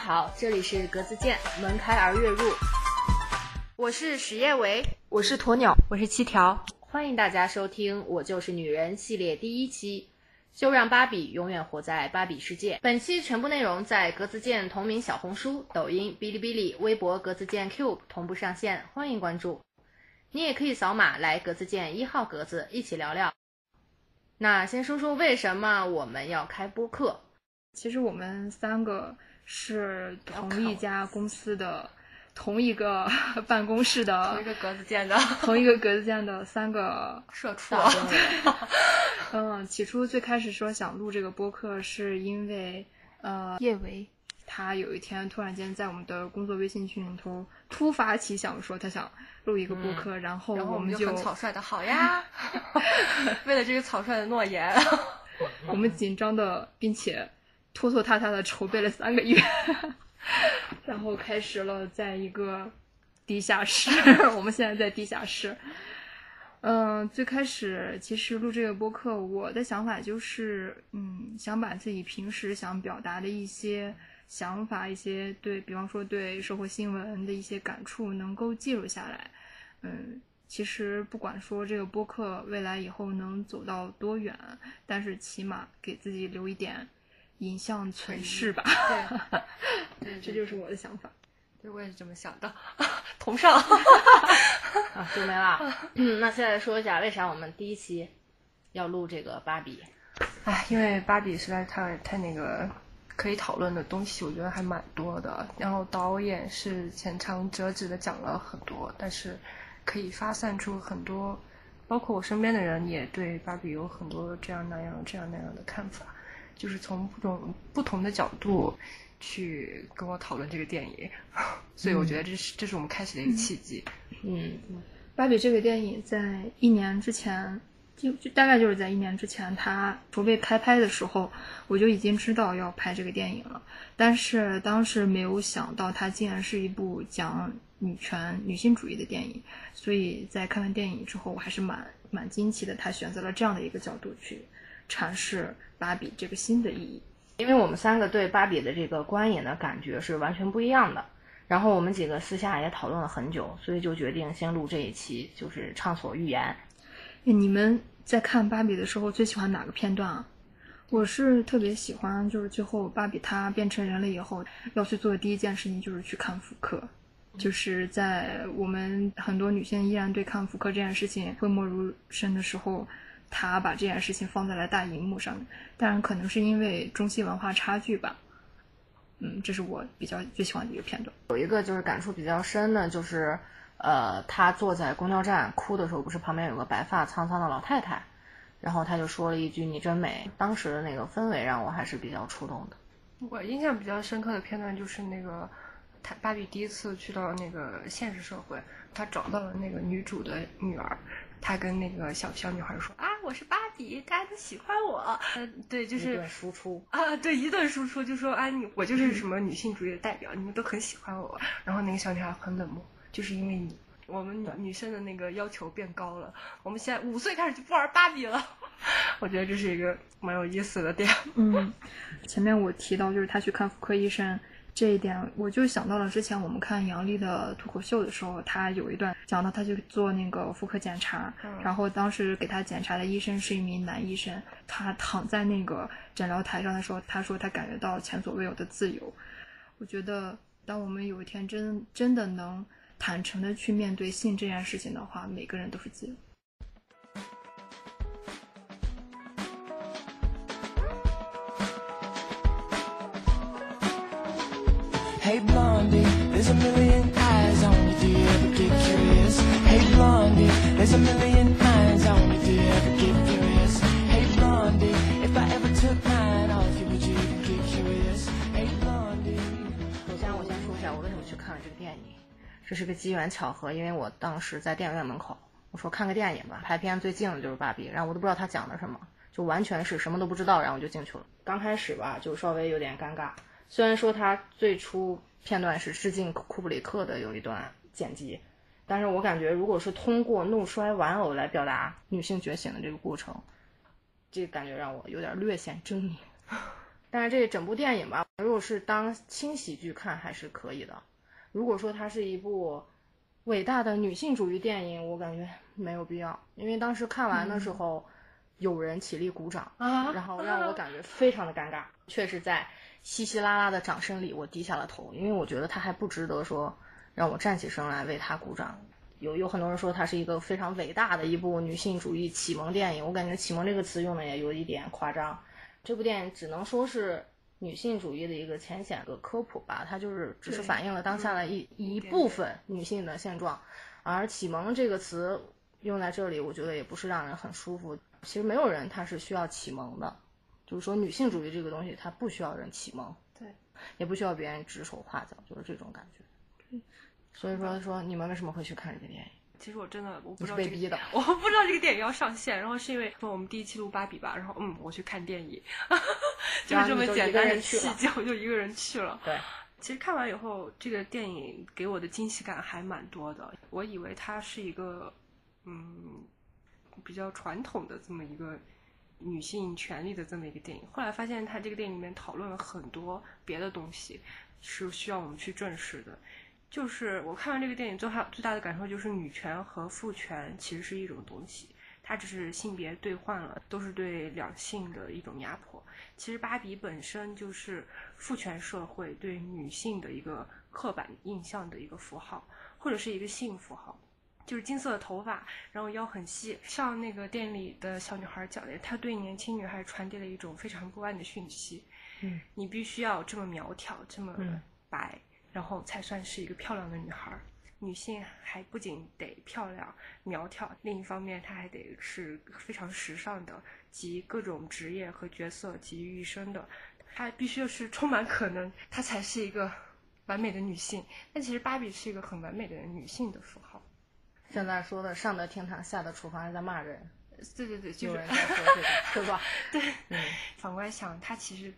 好，这里是格子间，门开而月入。我是史叶维，我是鸵鸟，我是七条，欢迎大家收听《我就是女人》系列第一期，就让芭比永远活在芭比世界。本期全部内容在格子间同名小红书、抖音、哔哩哔哩、微博格子间 Cube 同步上线，欢迎关注。你也可以扫码来格子间一号格子一起聊聊。那先说说为什么我们要开播客。其实我们三个是同一家公司的，同一个 办公室的，同一个格子间的，同一个格子间的三个社畜。嗯，起初最开始说想录这个播客，是因为呃叶维他有一天突然间在我们的工作微信群里头突发奇想，说他想录一个播客，然后我们就很草率的好呀，为了这个草率的诺言，我们紧张的并且。拖拖沓沓的筹备了三个月，然后开始了在一个地下室。我们现在在地下室。嗯，最开始其实录这个播客，我的想法就是，嗯，想把自己平时想表达的一些想法，一些对比方说对社会新闻的一些感触，能够记录下来。嗯，其实不管说这个播客未来以后能走到多远，但是起码给自己留一点。影像存世吧，对，这就是我的想法。对，我也是这么想的。同上啊，就没了。嗯，那现在说一下，为啥我们第一期要录这个芭比？哎，因为芭比实在太太那个可以讨论的东西，我觉得还蛮多的。然后导演是浅尝辄止的讲了很多，但是可以发散出很多，包括我身边的人也对芭比有很多这样那样、这样那样的看法。就是从不同不同的角度去跟我讨论这个电影，所以我觉得这是这是我们开始的一个契机。嗯，芭比这个电影在一年之前，就就大概就是在一年之前，它筹备开拍的时候，我就已经知道要拍这个电影了。但是当时没有想到，它竟然是一部讲女权、女性主义的电影。所以在看完电影之后，我还是蛮蛮惊奇的，他选择了这样的一个角度去。阐释芭比这个新的意义，因为我们三个对芭比的这个观影的感觉是完全不一样的。然后我们几个私下也讨论了很久，所以就决定先录这一期，就是畅所欲言。你们在看芭比的时候最喜欢哪个片段啊？我是特别喜欢，就是最后芭比她变成人了以后，要去做的第一件事情就是去看妇科。就是在我们很多女性依然对看妇科这件事情讳莫如深的时候。他把这件事情放在了大荧幕上面，当然可能是因为中西文化差距吧。嗯，这是我比较最喜欢的一个片段。有一个就是感触比较深的，就是呃，他坐在公交站哭的时候，不是旁边有个白发苍苍的老太太，然后他就说了一句“你真美”。当时的那个氛围让我还是比较触动的。我印象比较深刻的片段就是那个，他芭比第一次去到那个现实社会，他找到了那个女主的女儿。他跟那个小小女孩说啊，我是芭比，大家都喜欢我。嗯，对，就是输出啊，对，一顿输出就说啊，你我就是什么女性主义的代表，你们都很喜欢我。然后那个小女孩很冷漠，就是因为你，我们女女生的那个要求变高了，我们现在五岁开始就不玩芭比了。我觉得这是一个蛮有意思的点。嗯，前面我提到就是他去看妇科医生。这一点我就想到了之前我们看杨笠的脱口秀的时候，他有一段讲到他去做那个妇科检查，然后当时给他检查的医生是一名男医生，他躺在那个诊疗台上的时候，他说他感觉到前所未有的自由。我觉得，当我们有一天真真的能坦诚的去面对性这件事情的话，每个人都是自由。Hey blondie, there's a million eyes on you. Do you ever get curious? Hey blondie, there's a million minds on you. Do you ever get curious? Hey blondie, if I ever took mine off you, would you even get curious? Hey blondie. 首先，我先说一下我为什么去看了这个电影。这是个机缘巧合，因为我当时在电影院门口，我说看个电影吧，排片最近的就是芭比，然后我都不知道他讲的什么，就完全是什么都不知道，然后我就进去了。刚开始吧，就稍微有点尴尬。虽然说他最初片段是致敬库布里克的有一段剪辑，但是我感觉如果是通过怒摔玩偶来表达女性觉醒的这个过程，这感觉让我有点略显狰狞。但是这整部电影吧，如果是当轻喜剧看还是可以的，如果说它是一部伟大的女性主义电影，我感觉没有必要，因为当时看完的时候，有人起立鼓掌，啊然后让我感觉非常的尴尬。确实在稀稀拉拉的掌声里，我低下了头，因为我觉得他还不值得说让我站起身来为他鼓掌。有有很多人说它是一个非常伟大的一部女性主义启蒙电影，我感觉“启蒙”这个词用的也有一点夸张。这部电影只能说是女性主义的一个浅显的科普吧，它就是只是反映了当下的一一部分女性的现状。而“启蒙”这个词用在这里，我觉得也不是让人很舒服。其实没有人他是需要启蒙的，就是说女性主义这个东西，它不需要人启蒙，对，也不需要别人指手画脚，就是这种感觉。所以说说你们为什么会去看这个电影？其实我真的我不知道这个是被逼的。我不知道这个电影要上线，然后是因为我们第一期录芭比吧，然后嗯，我去看电影，就是这么简单的细节，我就一个人去了。对，其实看完以后，这个电影给我的惊喜感还蛮多的。我以为它是一个嗯比较传统的这么一个女性权利的这么一个电影，后来发现它这个电影里面讨论了很多别的东西，是需要我们去正视的。就是我看完这个电影最大最大的感受就是女权和父权其实是一种东西，它只是性别兑换了，都是对两性的一种压迫。其实芭比本身就是父权社会对女性的一个刻板印象的一个符号，或者是一个性符号。就是金色的头发，然后腰很细，像那个电影里的小女孩讲的，她对年轻女孩传递了一种非常不安的讯息。嗯，你必须要这么苗条，这么嗯白，然后才算是一个漂亮的女孩儿。女性还不仅得漂亮苗条，另一方面她还得是非常时尚的，集各种职业和角色集于一身的。她必须是充满可能，她才是一个完美的女性。但其实芭比是一个很完美的女性的符号。现在说的上得厅堂，下得厨房还在骂人，对对对，就是说这个，对吧？对，嗯，反过来想，它其实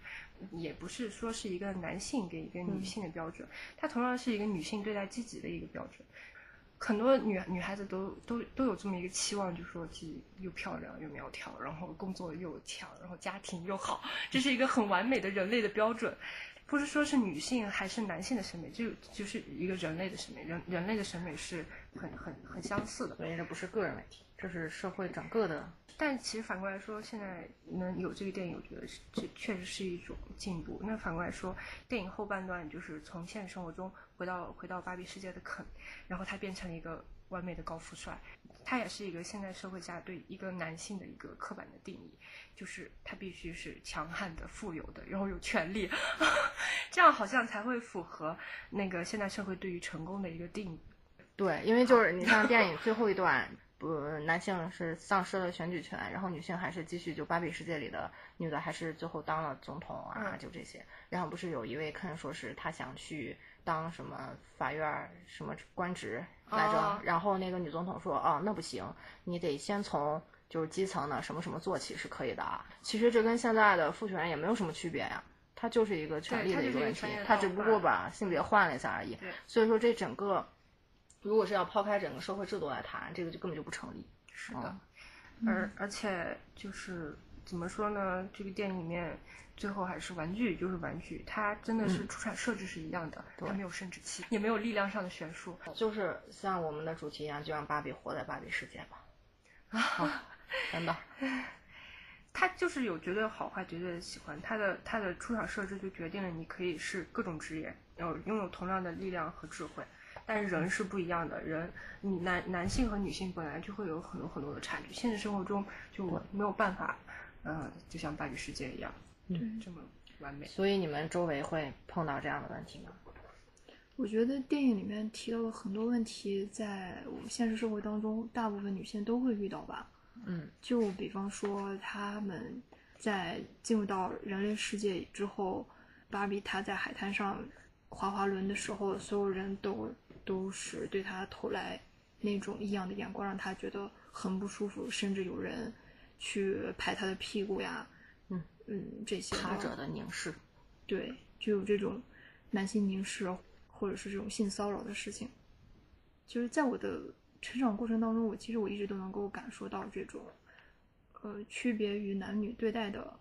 也不是说是一个男性给一个女性的标准，它同样是一个女性对待自己的一个标准。很多女女孩子都都都有这么一个期望，就说自己又漂亮又苗条，然后工作又强，然后家庭又好，这是一个很完美的人类的标准。不是说是女性还是男性的审美，就就是一个人类的审美，人人类的审美是很很很相似的。所以这不是个人问题，这是社会整个的。但其实反过来说，现在能有这个电影，我觉得是这确实是一种进步。那反过来说，电影后半段就是从现实生活中回到回到芭比世界的肯，然后他变成了一个完美的高富帅，他也是一个现在社会下对一个男性的一个刻板的定义，就是他必须是强悍的、富有的，然后有权利，这样好像才会符合那个现代社会对于成功的一个定义。对，因为就是你像电影 最后一段，不，男性是丧失了选举权，然后女性还是继续就芭比世界里的女的还是最后当了总统啊，嗯就这些。然后不是有一位肯说是他想去当什么法院什么官职来着，哦然后那个女总统说，哦，那不行，你得先从就是基层的什么什么做起是可以的啊。其实这跟现在的父权也没有什么区别呀。它就是一个权利的一个问题它只不过把性别换了一下而已。所以说这整个，如果是要抛开整个社会制度来谈，这个就根本就不成立。是的，嗯而而且就是怎么说呢？这个电影里面最后还是玩具就是玩具，它真的是嗯出产设置是一样的，对它没有生殖器，也没有力量上的悬殊。就是像我们的主题一样，就让芭比活在芭比世界吧。啊，真的，它就是有绝对好坏、绝对的喜欢，他的他的出场设置就决定了你可以是各种职业，然后拥有同样的力量和智慧。但是人是不一样的，人你男男性和女性本来就会有很多很多的差距，现实生活中就没有办法，嗯、就像芭比世界一样，嗯这么完美。所以你们周围会碰到这样的问题吗？我觉得电影里面提到的很多问题，在我们现实社会当中，大部分女性都会遇到吧。嗯就比方说，她们在进入到人类世界之后，芭比她在海滩上滑滑轮的时候，所有人都都是对她投来那种异样的眼光，让她觉得很不舒服，甚至有人去拍她的屁股呀，嗯嗯，这些他者的凝视，对，就有这种男性凝视或者是这种性骚扰的事情。就是在我的成长过程当中，我其实我一直都能够感受到这种，呃，区别于男女对待的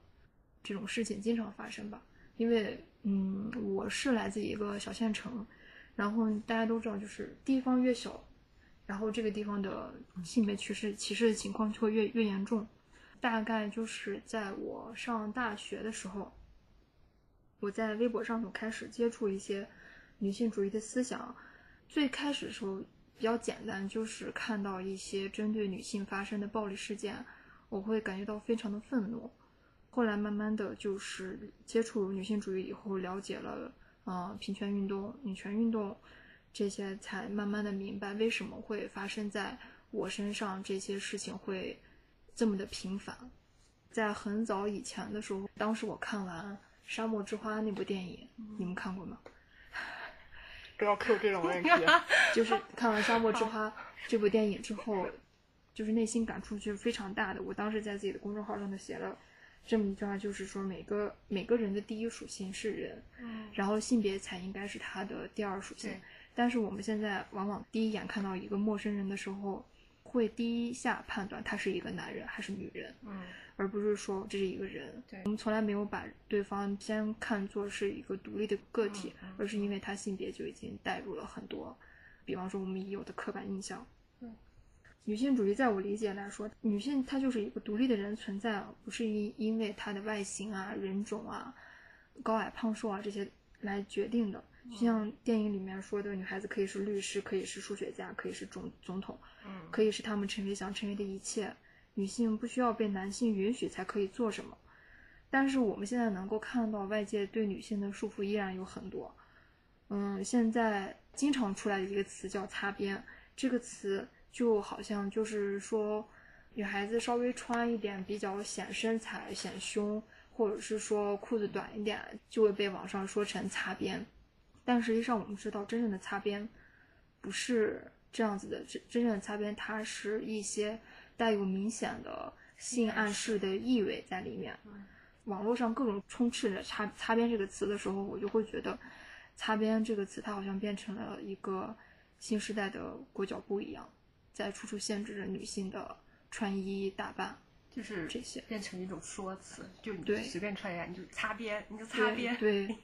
这种事情经常发生吧。因为嗯，我是来自一个小县城，然后大家都知道，就是地方越小，然后这个地方的性别歧视歧视的情况就会越越严重。大概就是在我上大学的时候，我在微博上头开始接触一些女性主义的思想。最开始的时候比较简单，就是看到一些针对女性发生的暴力事件，我会感觉到非常的愤怒。后来慢慢的就是接触女性主义以后，了解了呃平权运动、女权运动这些，才慢慢的明白为什么会发生在我身上这些事情会。这么的频繁，在很早以前的时候，当时我看完《沙漠之花》那部电影，你们看过吗？不要 Q 这种问题。就是看完《沙漠之花》这部电影之后，就是内心感触就是非常大的。我当时在自己的公众号上头写了这么一句话，就是说每个每个人的第一属性是人，然后性别才应该是他的第二属性。但是我们现在往往第一眼看到一个陌生人的时候。会第一下判断他是一个男人还是女人，嗯，而不是说这是一个人。对，我们从来没有把对方先看作是一个独立的个体，而是因为他性别就已经带入了很多，比方说我们已有的刻板印象。嗯，女性主义在我理解来说，女性她就是一个独立的人存在，不是因因为她的外形啊、人种啊、高矮胖瘦啊这些来决定的。就像电影里面说的，女孩子可以是律师，可以是数学家，可以是总总统，嗯，可以是他们成为想成为的一切。女性不需要被男性允许才可以做什么。但是我们现在能够看到，外界对女性的束缚依然有很多。嗯，现在经常出来的一个词叫“擦边”，这个词就好像就是说，女孩子稍微穿一点比较显身材、显胸，或者是说裤子短一点，就会被网上说成擦边。但实际上，我们知道，真正的擦边不是这样子的。真真正的擦边，它是一些带有明显的性暗示的意味在里面。网络上各种充斥着“擦擦边”这个词的时候，我就会觉得“擦边”这个词，它好像变成了一个新时代的裹脚布一样，在处处限制着女性的穿衣打扮，就是这些变成一种说辞，就你对随便穿一下，你就擦边，你就擦边，对。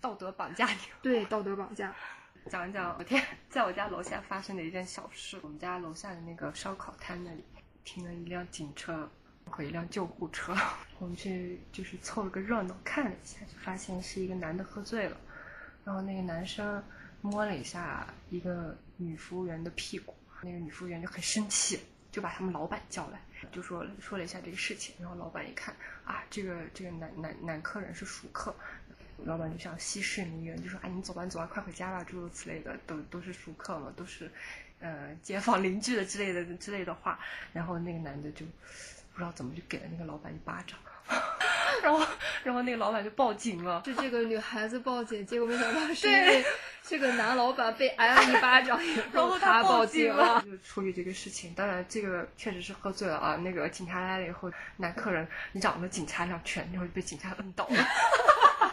道德绑架你，对道德绑架。讲一讲昨天在我家楼下发生的一件小事。我们家楼下的那个烧烤摊那里停了一辆警车和一辆救护车，我们去就是凑了个热闹看了一下，就发现是一个男的喝醉了，然后那个男生摸了一下一个女服务员的屁股，那个女服务员就很生气，就把他们老板叫来，就说说了一下这个事情，然后老板一看啊，这个这个男男男客人是熟客。老板就想息事宁人，就说：“哎，你走吧，你走吧，快回家吧。”诸如此类的，都都是熟客嘛，都是，呃，街坊邻居的之类的之类的话。然后那个男的就不知道怎么就给了那个老板一巴掌，然后然后那个老板就报警了。是这个女孩子报警，结果没想到 是因为这个男老板被挨了一巴掌，然后他报警了。就处理这个事情，当然这个确实是喝醉了啊。那个警察来了以后，男客人嚷了警察两拳，然后被警察摁倒了。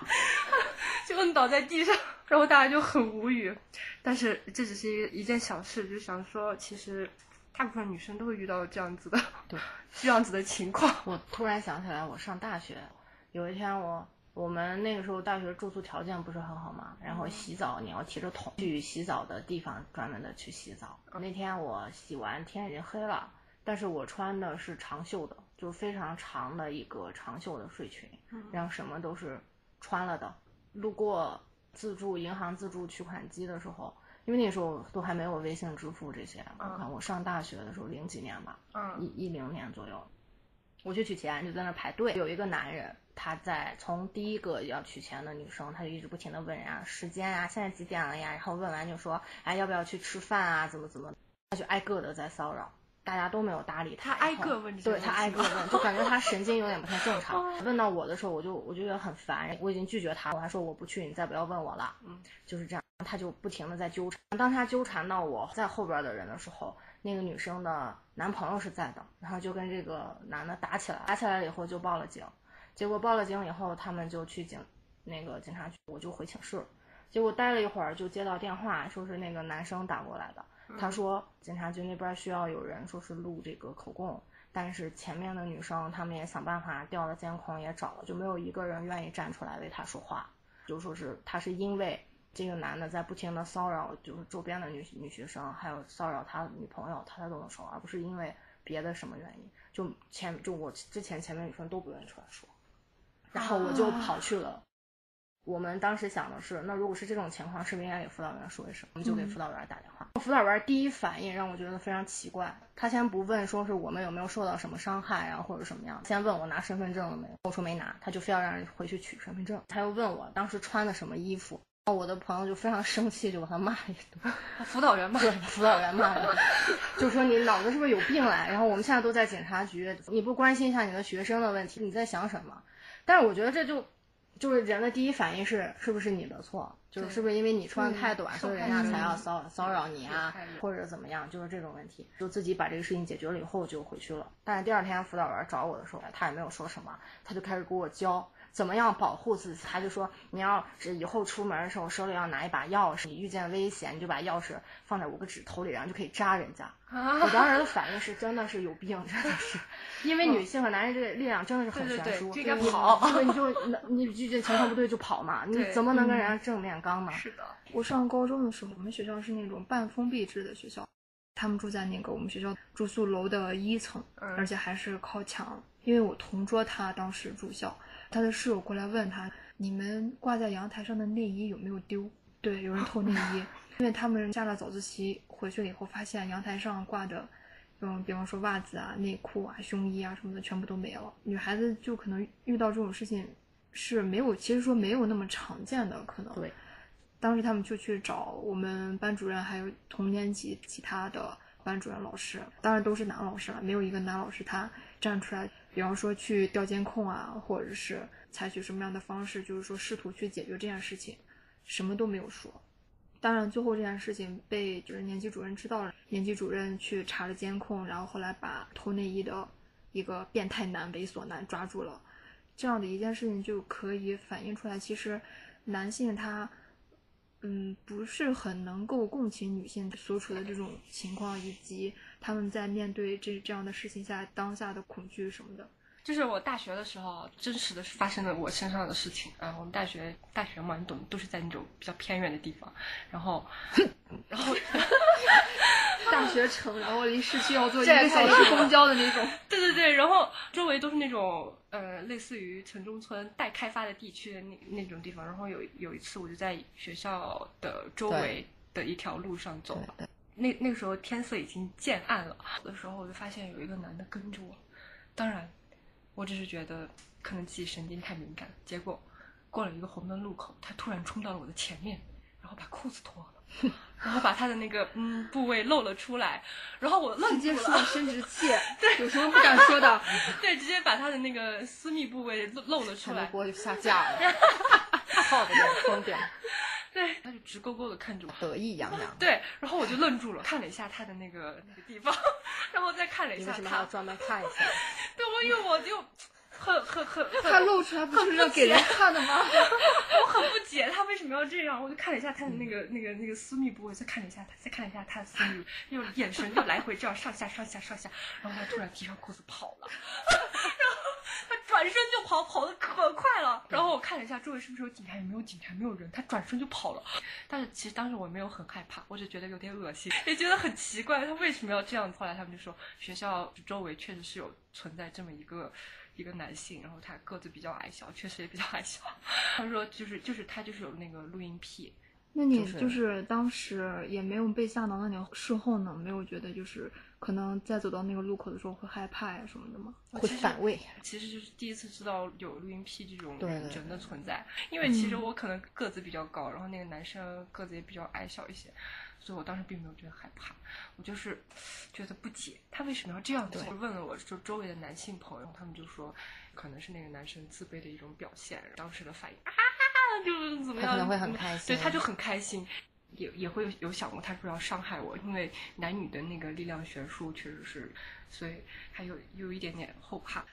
就摁倒在地上，然后大家就很无语。但是这只是一一件小事，就想说，其实大部分女生都会遇到这样子的，对，这样子的情况。我突然想起来，我上大学有一天，我我们那个时候大学住宿条件不是很好嘛，然后洗澡你要提着桶去洗澡的地方专门的去洗澡。那天我洗完天已经黑了，但是我穿的是长袖的，就是非常长的一个长袖的睡裙，然后什么都是穿了的。路过自助银行自助取款机的时候，因为那时候都还没有微信支付这些。我看我上大学的时候零几年吧，一一零年左右，我去取钱就在那排队，有一个男人他在从第一个要取钱的女生，他就一直不停的问人家时间啊，现在几点了呀？然后问完就说哎要不要去吃饭啊？怎么怎么？他就挨个的在骚扰。大家都没有搭理他，挨个问，对他挨个问，就感觉他神经有点不太正常。问到我的时候，我就我就觉得很烦，我已经拒绝他，我还说我不去，你再不要问我了。嗯，就是这样，他就不停的在纠缠。当他纠缠到我在后边的人的时候，那个女生的男朋友是在的，然后就跟这个男的打起来，打起来了以后就报了警。结果报了警以后，他们就去警那个警察局，我就回寝室。结果待了一会儿，就接到电话，说是那个男生打过来的。他说警察局那边需要有人，说是录这个口供，但是前面的女生他们也想办法调了监控也找了，就没有一个人愿意站出来为他说话，就说是他是因为这个男的在不停的骚扰，就是周边的女女学生，还有骚扰他女朋友，他才动的手，而不是因为别的什么原因。就前就我之前前面女生都不愿意出来说，然后我就跑去了。我们当时想的是，那如果是这种情况，是不是应该给辅导员说一声？我们就给辅导员打电话。辅导员第一反应让我觉得非常奇怪，他先不问说是我们有没有受到什么伤害啊，或者什么样，先问我拿身份证了没有，我说没拿，他就非要让人回去取身份证。他又问我当时穿的什么衣服，我的朋友就非常生气，就把他骂了一顿。辅导员骂对，辅导员骂了，就说你脑子是不是有病来？然后我们现在都在警察局，你不关心一下你的学生的问题，你在想什么？但是我觉得这就。就是人的第一反应是是不是你的错？就是是不是因为你穿的太短，所以人家才要骚骚扰你啊，或者怎么样？就是这种问题，就自己把这个事情解决了以后就回去了。但是第二天辅导员找我的时候，他也没有说什么，他就开始给我教。怎么样保护自己？他就说，你要是以后出门的时候手里要拿一把钥匙，你遇见危险你就把钥匙放在五个指头里，然后就可以扎人家。我当时的反应是真的是有病，真的是，因为女性和男人这个力量真的是很悬殊。对对对，应该跑。对，你就你遇见情况不对就跑嘛，你怎么能跟人家正面刚呢？是的。我上高中的时候，我们学校是那种半封闭制的学校，他们住在那个我们学校住宿楼的一层，而且还是靠墙。因为我同桌他当时住校。他的室友过来问他：“你们挂在阳台上的内衣有没有丢？”对，有人偷内衣。因为他们下了早自习回去了以后，发现阳台上挂的，嗯，比方说袜子啊、内裤啊、胸衣啊什么的，全部都没了。女孩子就可能遇到这种事情是没有，其实说没有那么常见的可能。对。当时他们就去找我们班主任，还有同年级其他的班主任老师，当然都是男老师了，没有一个男老师他站出来。比方说去调监控啊，或者是采取什么样的方式，就是说试图去解决这件事情，什么都没有说。当然，最后这件事情被就是年级主任知道了，年级主任去查了监控，然后后来把偷内衣的一个变态男、猥琐男抓住了。这样的一件事情就可以反映出来，其实男性他。嗯，不是很能够共情女性所处的这种情况，以及他们在面对这这样的事情下当下的恐惧什么的。就是我大学的时候，真实的发生了我身上的事情啊。我们大学大学嘛，你懂，都是在那种比较偏远的地方，然后，然后。大学城，然后离市区要坐一个小时公交的那种。对对对，然后周围都是那种呃，类似于城中村待开发的地区的那那种地方。然后有有一次，我就在学校的周围的一条路上走，那那个时候天色已经渐暗了。有的时候我就发现有一个男的跟着我，当然，我只是觉得可能自己神经太敏感。结果过了一个红灯路口，他突然冲到了我的前面，然后把裤子脱了。然后把他的那个嗯部位露了出来，然后我愣住了。直接说生殖器，对，有什么不敢说的？对，直接把他的那个私密部位露露了出来。锅就下架了，操的疯癫。对，他就直勾勾的看着我，得意洋洋。对，然后我就愣住了，看了一下他的那个那个地方，然后再看了一下他。为什么还要专门看一下？对，我因为我就。很很很，他露出来不是要给人看的吗？我很不解他为什么要这样，我就看了一下他的那个那个那个私密部位，再看了一下他，再看了一下他的私密，又眼神又来回这样上下上下上下，然后他突然提上裤子跑了，然后他转身就跑，跑的可快了。然后我看了一下周围是不是有警察，也没有警察，没有人，他转身就跑了。但是其实当时我没有很害怕，我只觉得有点恶心，也觉得很奇怪，他为什么要这样？后来他们就说学校周围确实是有存在这么一个。一个男性，然后他个子比较矮小，确实也比较矮小。他说，就是就是他就是有那个录音癖。那你就是当时也没有被吓到，那你事后呢？没有觉得就是可能在走到那个路口的时候会害怕呀什么的吗？会反胃。其实就是第一次知道有录音癖这种人的存在，因为其实我可能个子比较高，然后那个男生个子也比较矮小一些。所以我当时并没有觉得害怕，我就是觉得不解，他为什么要这样做？问了我就周围的男性朋友，他们就说，可能是那个男生自卑的一种表现。当时的反应啊，就是怎么样？可能会很开心。对，他就很开心，也也会有有想过，他是要伤害我，因为男女的那个力量悬殊确实是，所以还有有一点点后怕。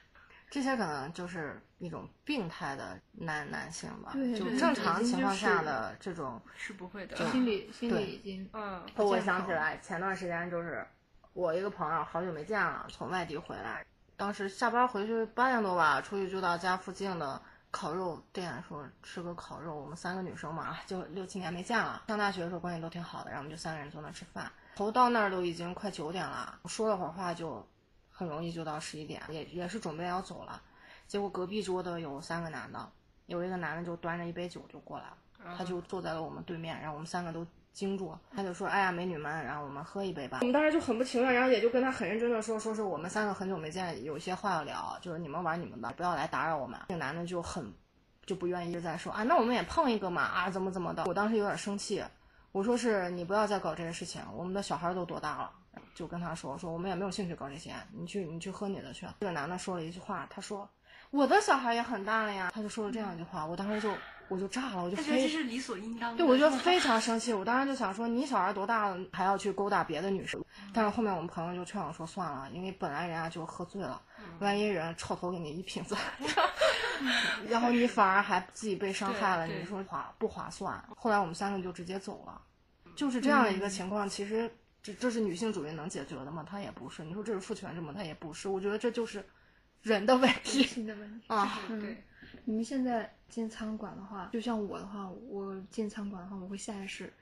这些可能就是一种病态的男男性吧，就正常情况下的这种是不会的，心理心理已经嗯。我想起来前段时间就是我一个朋友好久没见了，从外地回来，当时下班回去八点多吧，出去就到家附近的烤肉店，说吃个烤肉。我们三个女生嘛，就六七年没见了。上大学的时候关系都挺好的，然后我们就三个人坐那吃饭。头到那儿都已经快九点了，说了会儿话就很容易就到十一点，也也是准备要走了。结果隔壁桌的有三个男的，有一个男的就端着一杯酒就过来了，他就坐在了我们对面，然后我们三个都惊住，他就说：“哎呀，美女们，然后我们喝一杯吧。”我们当时就很不情愿，然后也就跟他很认真的说：“说是我们三个很久没见，有些话要聊，就是你们玩你们的，不要来打扰我们。”那个男的就很就不愿意在说啊，那我们也碰一个嘛啊，怎么怎么的。我当时有点生气，我说是你不要再搞这些事情，我们的小孩都多大了，就跟他说说我们也没有兴趣搞这些，你去你去喝你的去。这个男的说了一句话，他说。我的小孩也很大了呀，他就说了这样一句话，我当时就我就炸了，我就他觉得这是理所应当的。对，我觉得非常生气，我当时就想说，你小孩多大了，还要去勾搭别的女生？但是后面我们朋友就劝我说，算了，因为本来人家就喝醉了，万一人臭头给你一瓶子，然后你反而还自己被伤害了，你说划不划算？后来我们三个就直接走了，就是这样的一个情况。其实这这是女性主义能解决的吗？它也不是。你说这是父权制吗？它也不是。我觉得这就是人的问题。人的问题啊。对，你们现在进餐馆的话，就像我的话，我进餐馆的话，我会下意识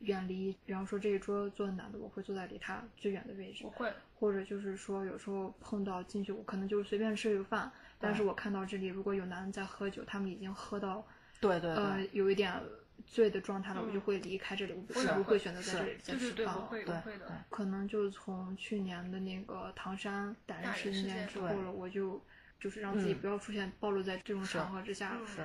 远离，比方说这一桌坐的男的，我会坐在离他最远的位置。我会，或者就是说有时候碰到进去，我可能就是随便吃个饭，但是我看到这里如果有男的在喝酒，他们已经喝到对对呃，有一点醉的状态了，我就会离开这里，我不会选择在这里再对对对，吃饭了。对会的。可能就从去年的那个唐山打人事件件之后了，我就就是让自己嗯不要出现暴露在这种场合之下。嗯是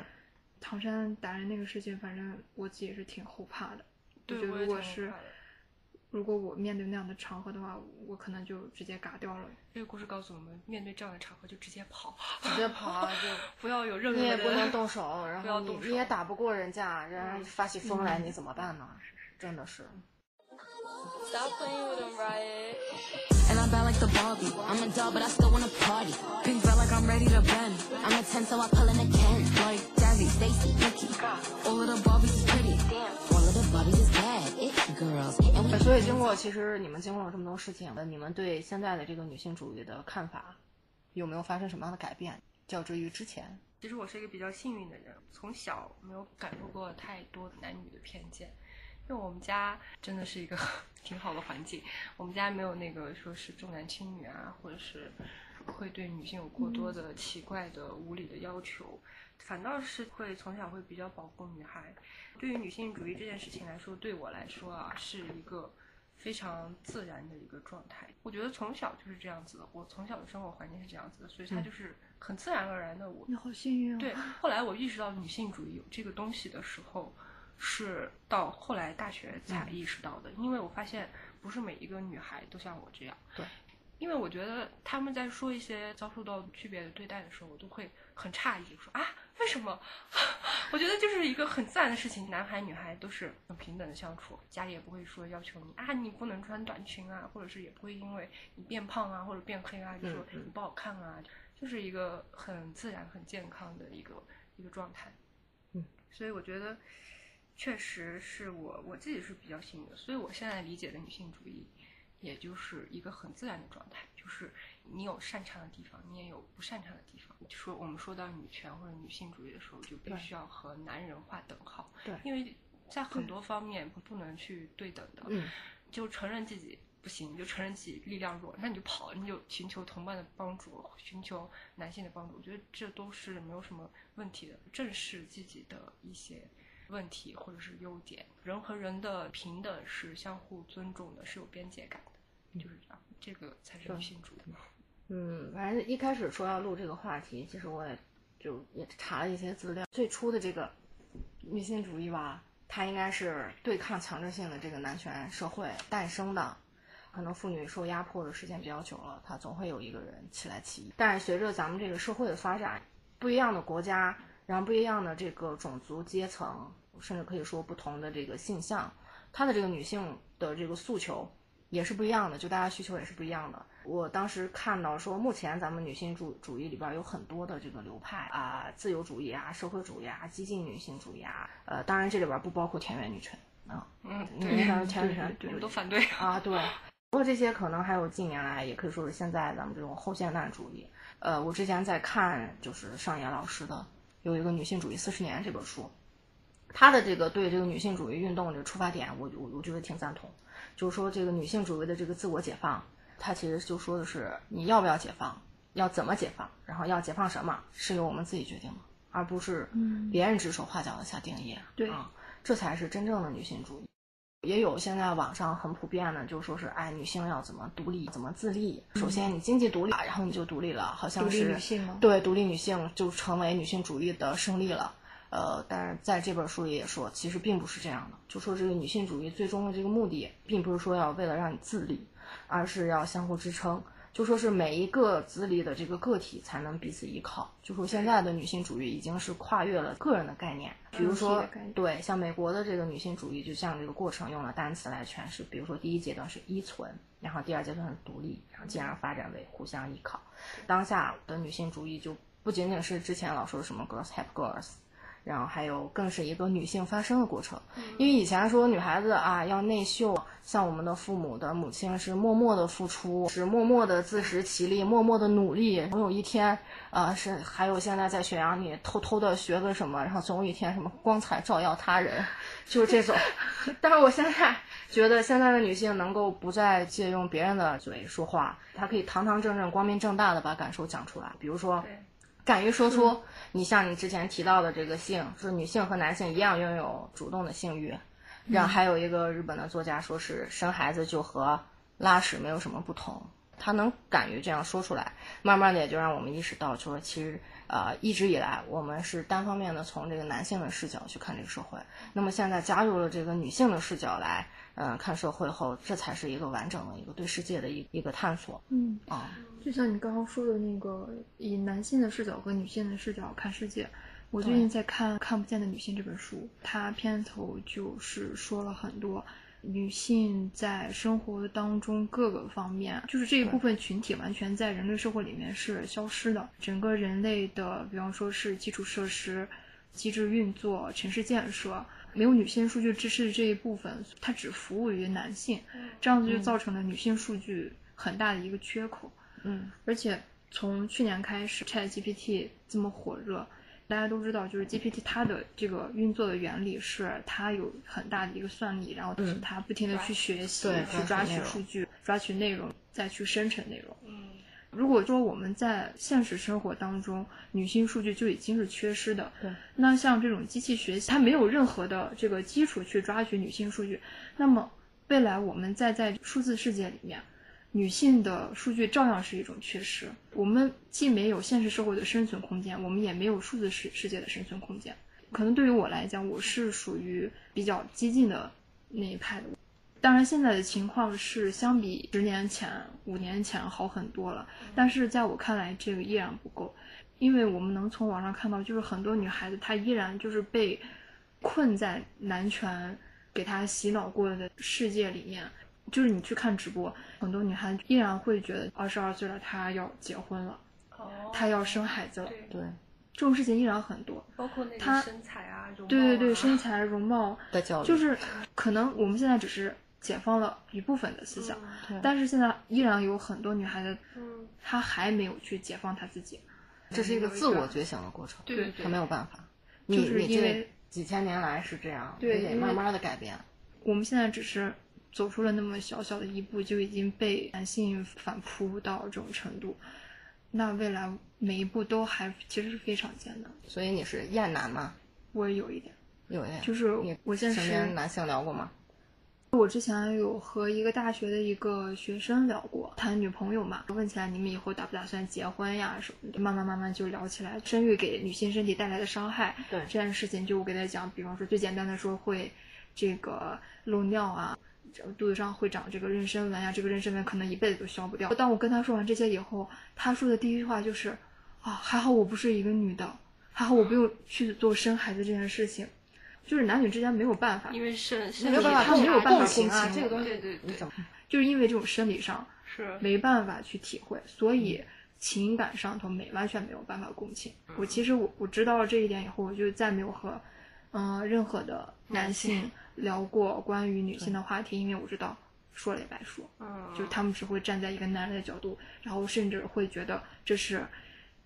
唐山打人那个事情，反正我自己是挺后怕的。对，得如果是如果我面对那样的场合的话，我可能就直接嘎掉了。这个故事告诉我们，面对这样的场合就直接跑，直接跑啊就。不要有任何你也不能动手，然后你不要动手你也打不过人家，人家发起疯来你怎么办呢？真的是。Stop playing with him, Riot. And I'm bad like the Barbie. I'm a doll, but I still wanna party. Pink like I'm ready to bend. I'm a 10, so I pull in a Ken. Like Jazzy, Stacy, Nikki. All of the Barbies is pretty. All of the Barbies is bad. It girls. And 所以经过其实你们经过了这么多事情，你们对现在的这个女性主义的看法有没有发生什么样的改变？较之于之前，其实我是一个比较幸运的人，从小没有感受过太多男女的偏见，因为我们家真的是一个 挺好的环境，我们家没有那个说是重男轻女啊，或者是会对女性有过多的奇怪的无理的要求，反倒是会从小会比较保护女孩。对于女性主义这件事情来说，对我来说啊，是一个非常自然的一个状态。我觉得从小就是这样子的，我从小的生活环境是这样子的，所以它就是很自然而然的我你好幸运啊！对，后来我意识到女性主义有这个东西的时候，是到后来大学才意识到的，因为我发现不是每一个女孩都像我这样。对。因为我觉得他们在说一些遭受到区别的对待的时候，我都会很诧异，说啊，为什么？我觉得就是一个很自然的事情，男孩女孩都是很平等的相处，家里也不会说要求你啊，你不能穿短裙啊，或者是也不会因为你变胖啊或者变黑啊，就说你不好看啊，就是一个很自然、很健康的一个一个状态。嗯，所以我觉得确实是我我自己是比较幸运的，所以我现在理解的女性主义，也就是一个很自然的状态，就是你有擅长的地方，你也有不擅长的地方。就说我们说到女权或者女性主义的时候，就必须要和男人划等号，对因为在很多方面不不能去对等的，嗯，就承认自己。不行，你就承认自己力量弱，那你就跑，你就寻求同伴的帮助，寻求男性的帮助。我觉得这都是没有什么问题的。正视自己的一些问题或者是优点，人和人的平等是相互尊重的，是有边界感的，就是这样。这个才是女性主义。嗯，反正一开始说要录这个话题，其实我也就也查了一些资料。最初的这个女性主义吧，它应该是对抗强制性的这个男权社会诞生的。可能妇女受压迫的时间比较久了，她总会有一个人起来起义。但是随着咱们这个社会的发展，不一样的国家，然后不一样的这个种族阶层，甚至可以说不同的这个性向，她的这个女性的这个诉求也是不一样的，就大家需求也是不一样的。我当时看到说，目前咱们女性主主义里边有很多的这个流派啊、自由主义啊、社会主义啊、激进女性主义啊，呃，当然这里边不包括田园女权啊，嗯，因为当时田园女权我们都反对。啊，对。不过这些可能还有近年来，也可以说是现在咱们这种后现代主义。呃，我之前在看就是上野老师的有一个《女性主义四十年》这本书，他的这个对这个女性主义运动这个出发点，我我我觉得挺赞同。就是说这个女性主义的这个自我解放，它其实就说的是你要不要解放，要怎么解放，然后要解放什么，是由我们自己决定的，而不是别人指手画脚的下定义。对啊，这才是真正的女性主义。也有现在网上很普遍的，就说是哎，女性要怎么独立，怎么自立。首先你经济独立，然后你就独立了，好像是女性吗对，独立女性就成为女性主义的胜利了。呃，但是在这本书里也说，其实并不是这样的。就说这个女性主义最终的这个目的，并不是说要为了让你自立，而是要相互支撑。就说是每一个自立的这个个体才能彼此依靠。就说现在的女性主义已经是跨越了个人的概念，比如说对，像美国的这个女性主义，就像这个过程用了单词来诠释。比如说第一阶段是依存，然后第二阶段是独立，然后进而发展为互相依靠。当下的女性主义就不仅仅是之前老说的什么 girls help girls，然后还有更是一个女性发声的过程。因为以前说女孩子啊要内秀，像我们的父母的母亲是默默的付出，是默默的自食其力，默默的努力，总有一天，呃，是还有现在在宣扬你偷偷的学个什么，然后总有一天什么光彩照耀他人，就是这种。但是我现在觉得现在的女性能够不再借用别人的嘴说话，她可以堂堂正正、光明正大的把感受讲出来，比如说。敢于说出你像你之前提到的这个性，是女性和男性一样拥有主动的性欲。然后还有一个日本的作家说是生孩子就和拉屎没有什么不同，他能敢于这样说出来，慢慢的也就让我们意识到，就是其实呃一直以来我们是单方面的从这个男性的视角去看这个社会，那么现在加入了这个女性的视角来，嗯、看社会后，这才是一个完整的一个对世界的一一个探索嗯，啊。就像你刚刚说的那个，以男性的视角和女性的视角看世界。我最近在看《看不见的女性》这本书，它片头就是说了很多女性在生活当中各个方面，就是这一部分群体完全在人类社会里面是消失的。整个人类的，比方说是基础设施、机制运作、城市建设，没有女性数据支持这一部分，它只服务于男性，这样子就造成了女性数据很大的一个缺口。嗯而且从去年开始，ChatGPT 这么火热，大家都知道，就是 GPT 它的这个运作的原理是它有很大的一个算力，然后嗯它不停的去学习、对去抓取数据、抓取内容，再去生成内容。如果说我们在现实生活当中，女性数据就已经是缺失的，对，那像这种机器学习，它没有任何的这个基础去抓取女性数据，那么未来我们再在数字世界里面，女性的数据照样是一种缺失。我们既没有现实社会的生存空间，我们也没有数字世世界的生存空间。可能对于我来讲，我是属于比较激进的那一派的。当然，现在的情况是相比十年前、五年前好很多了，但是在我看来，这个依然不够，因为我们能从网上看到，就是很多女孩子她依然就是被困在男权给她洗脑过的世界里面。就是你去看直播，很多女孩子依然会觉得二十二岁了，她要结婚了，哦她要生孩子了，对这种事情依然很多。包括那身材啊，容对对对，身材、容貌，的焦虑就是可能我们现在只是解放了一部分的思想，对但是现在依然有很多女孩子，嗯，她还没有去解放她自己。这是一个自我觉醒的过程，对对对她没有办法。就是你你这因为几千年来是这样，对慢慢的改变。我们现在只是走出了那么小小的一步，就已经被男性反扑到这种程度，那未来每一步都还其实是非常艰难。所以你是厌男吗？我也有一点，有一点，就是你我现身实边男性聊过吗？我之前有和一个大学的一个学生聊过，谈女朋友嘛，问起来你们以后打不打算结婚呀什么的，慢慢慢慢就聊起来生育给女性身体带来的伤害。对这件事情，就我给他讲，比方说最简单的说会这个漏尿啊，这肚子上会长这个妊娠纹呀，这个妊娠纹可能一辈子都消不掉。当我跟他说完这些以后，他说的第一句话就是啊，还好我不是一个女的，还好我不用去做生孩子这件事情。就是男女之间没有办法，因为是没有办法他没有办法共情啊，这个东西对你怎么？就是因为这种生理上是没办法去体会，所以情感上头没完全没有办法共情。我其实我我知道了这一点以后，我就再没有和嗯、呃任何的男性聊过关于女性的话题，因为我知道说了也白说。嗯，就是他们只会站在一个男人的角度，然后甚至会觉得这是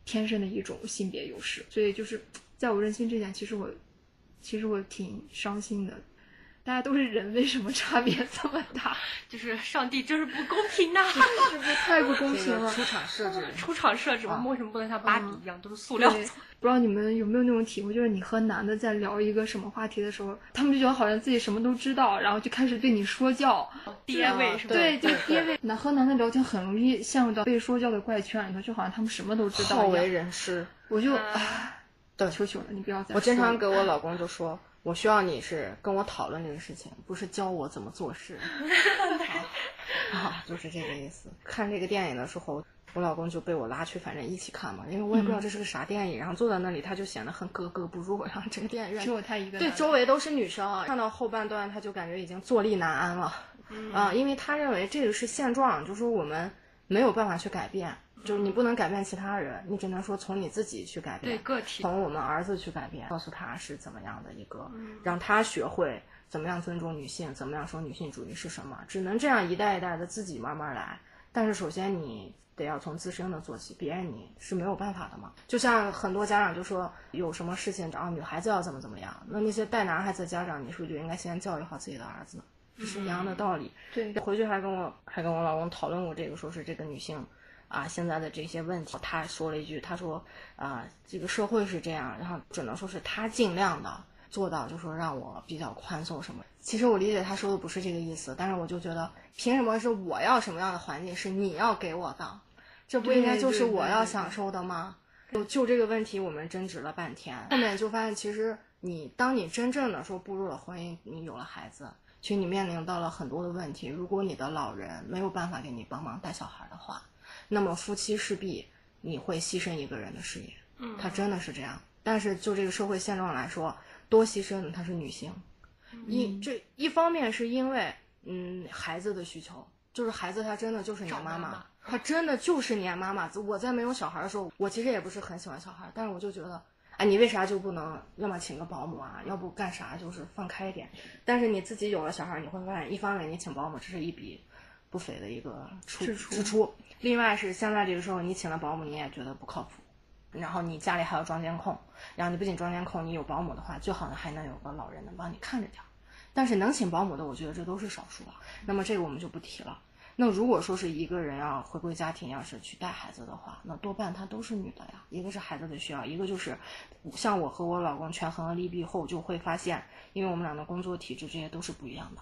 天生的一种性别优势。所以就是在我认清这点，其实我其实我挺伤心的。大家都是人，为什么差别这么大？就是上帝就是不公平呐、是不是太不公平了？出场设置，出场设置，我们为什么不能像芭比一样都是塑料？对，不知道你们有没有那种体会，就是你和男的在聊一个什么话题的时候，他们就觉得好像自己什么都知道，然后就开始对你说教。爹味是吧？对，就爹味男和男的聊天很容易陷入到被说教的怪圈里头，就好像他们什么都知道好为。人师。我就啊唉，对求求了，你不要再我经常给我老公就说，我需要你是跟我讨论这个事情，不是教我怎么做事。啊，啊就是这个意思。看这个电影的时候，我老公就被我拉去，反正一起看嘛，因为我也不知道这是个啥电影，然后坐在那里他就显得很格格不入，然后这个电影院只有他一个对，周围都是女生啊。看到后半段，他就感觉已经坐立难安了，啊、因为他认为这个是现状，就说我们没有办法去改变，就是你不能改变其他人，你只能说从你自己去改变，对个体从我们儿子去改变，告诉他是怎么样的一个，让他学会怎么样尊重女性，怎么样说女性主义是什么，只能这样一代一代的自己慢慢来。但是首先你得要从自身的做起，别人你是没有办法的嘛。就像很多家长就说有什么事情，找女孩子要怎么怎么样，那那些带男孩子的家长，你是不是就应该先教育好自己的儿子？这是一样的道理。对回去还跟我还跟我老公讨论过这个，说是这个女性啊现在的这些问题，他说了一句，他说啊这个社会是这样，然后只能说是他尽量的做到，就说让我比较宽松什么。其实我理解他说的不是这个意思，但是我就觉得凭什么是我要什么样的环境是你要给我的，这不应该就是我要享受的吗？就就这个问题，我们争执了半天，后面就发现，其实你当你真正的说步入了婚姻，你有了孩子，其实你面临到了很多的问题。如果你的老人没有办法给你帮忙带小孩的话，那么夫妻势必你会牺牲一个人的事业，嗯他真的是这样。但是就这个社会现状来说，多牺牲的她是女性，一这一方面是因为嗯孩子的需求，就是孩子他真的就是你妈妈妈妈，他真的就是黏妈妈。我在没有小孩的时候，我其实也不是很喜欢小孩，但是我就觉得，哎，你为啥就不能要么请个保姆啊，要不干啥就是放开一点。但是你自己有了小孩，你会发现，一方面你请保姆，这是一笔不菲的一个出支出支出，另外是现在这个时候你请了保姆，你也觉得不靠谱。然后你家里还要装监控，然后你不仅装监控，你有保姆的话，最好呢还能有个老人能帮你看着点儿。但是能请保姆的，我觉得这都是少数了。那么这个我们就不提了。那如果说是一个人要回归家庭，要是去带孩子的话，那多半她都是女的呀。一个是孩子的需要，一个就是像我和我老公权衡了利弊后，就会发现，因为我们俩的工作体制这些都是不一样的。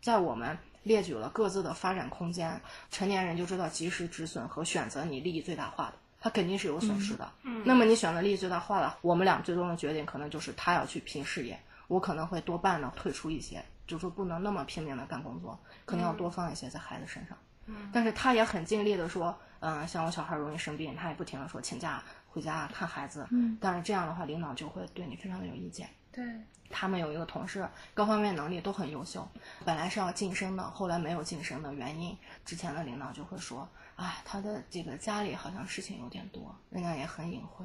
在我们列举了各自的发展空间，成年人就知道及时止损和选择你利益最大化的，他肯定是有损失的。嗯，那么你选择利益最大化了，我们俩最终的决定可能就是他要去拼事业，我可能会多半呢退出一些，就说不能那么拼命的干工作，可能要多放一些在孩子身上。嗯，但是他也很尽力的说，嗯、像我小孩容易生病，他也不停的说请假回家看孩子。嗯，但是这样的话，领导就会对你非常的有意见。对，他们有一个同事，各方面能力都很优秀，本来是要晋升的，后来没有晋升的原因，之前的领导就会说，啊，他的这个家里好像事情有点多，人家也很隐晦。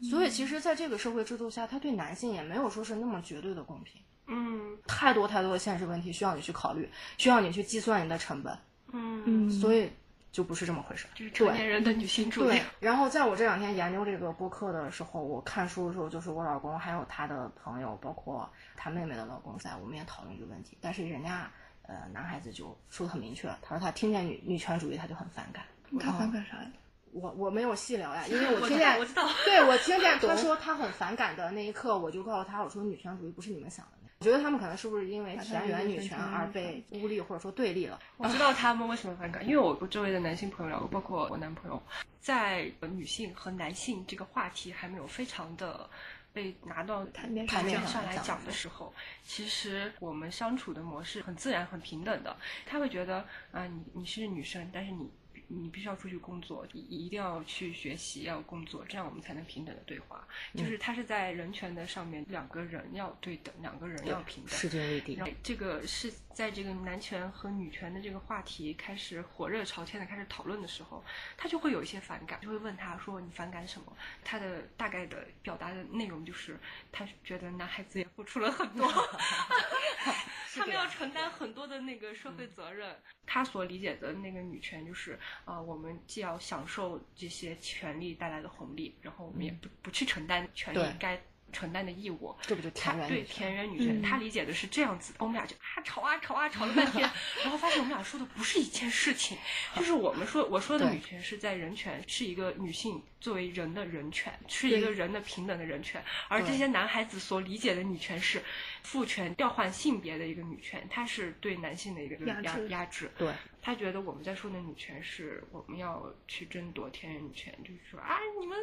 所以其实，在这个社会制度下，他对男性也没有说是那么绝对的公平，嗯。太多太多的现实问题需要你去考虑，需要你去计算你的成本，嗯，嗯，所以就不是这么回事儿。就是成年人的女性主义对，，然后在我这两天研究这个播客的时候，我看书的时候，就是我老公还有他的朋友，包括他妹妹的老公在，我们也讨论这个问题。但是人家呃男孩子就说的很明确，他说他听见女女权主义他就很反感。他反感啥呀？我我没有细聊呀，因为 我我听见我知道，对我听见 他说他很反感的那一刻，我就告诉他，我说女权主义不是你们想的。我觉得他们可能是不是因为田园女权而被孤立或者说对立了？我知道他们为什么反感，因为我我周围的男性朋友聊过，包括我男朋友，在女性和男性这个话题还没有非常的被拿到台面台面上上来讲的的时候，其实我们相处的模式很自然、很平等的。他会觉得啊、你你是女生，但是你你必须要出去工作，一一定要去学习，要工作，这样我们才能平等的对话。就是他是在人权的上面，两个人要对等，两个人要平等。势均力敌这个是在这个男权和女权的这个话题开始火热朝天的开始讨论的时候，他就会有一些反感，就会问他说你反感什么？他的大概的表达的内容就是他觉得男孩子也付出了很多，他们要承担很多的那个社会责任。他所理解的那个女权就是，呃，我们既要享受这些权利带来的红利，然后我们也不不去承担权利该承担的义务。这不就田园女权田园女权，嗯。他理解的是这样子，我们俩就啊吵啊吵啊吵了半天，然后发现我们俩说的不是一件事情，就是我们说我说的女权是在人权，是一个女性作为人的人权，是一个人的平等的人权，而这些男孩子所理解的女权是父权调换性别的一个女权，它是对男性的一个压压制。对，他觉得我们在说的女权是我们要去争夺天然女权，就是说啊，你们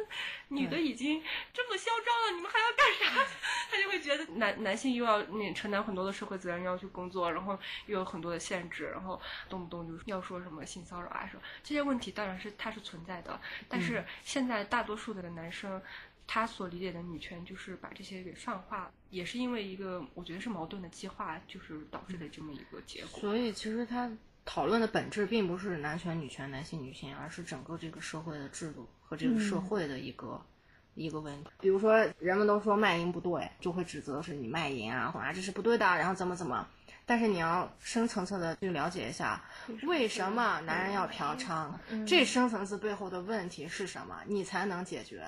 女的已经这么嚣张了，你们还要干啥？他就会觉得男男性又要那承担很多的社会责任，要去工作，然后又有很多的限制，然后动不动就要说什么性骚扰啊，什么这些问题当然是它是存在的，但是现在大多数的男生。他所理解的女权就是把这些给泛化，也是因为一个我觉得是矛盾的激化，就是导致的这么一个结果。所以其实他讨论的本质并不是男权、女权、男性、女性，而是整个这个社会的制度和这个社会的一个、一个问题。比如说，人们都说卖淫不对，就会指责是你卖淫啊，或者啊这是不对的，然后怎么怎么。但是你要深层次的去了解一下，为什么男人要嫖娼？这深层次背后的问题是什么？你才能解决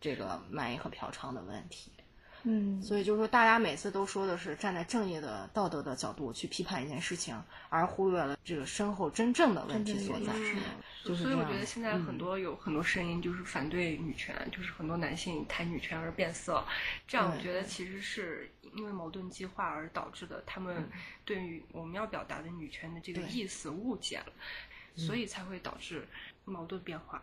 这个卖淫和嫖娼的问题。嗯，所以就是说，大家每次都说的是站在正义的道德的角度去批判一件事情，而忽略了这个身后真正的问题所在。就是所以我觉得现在很嗯多有很多声音就是反对女权，就是很多男性谈女权而变色，这样我觉得其实是因为矛盾激化而导致的，他们对于我们要表达的女权的这个意思误解了，所以才会导致矛盾变化。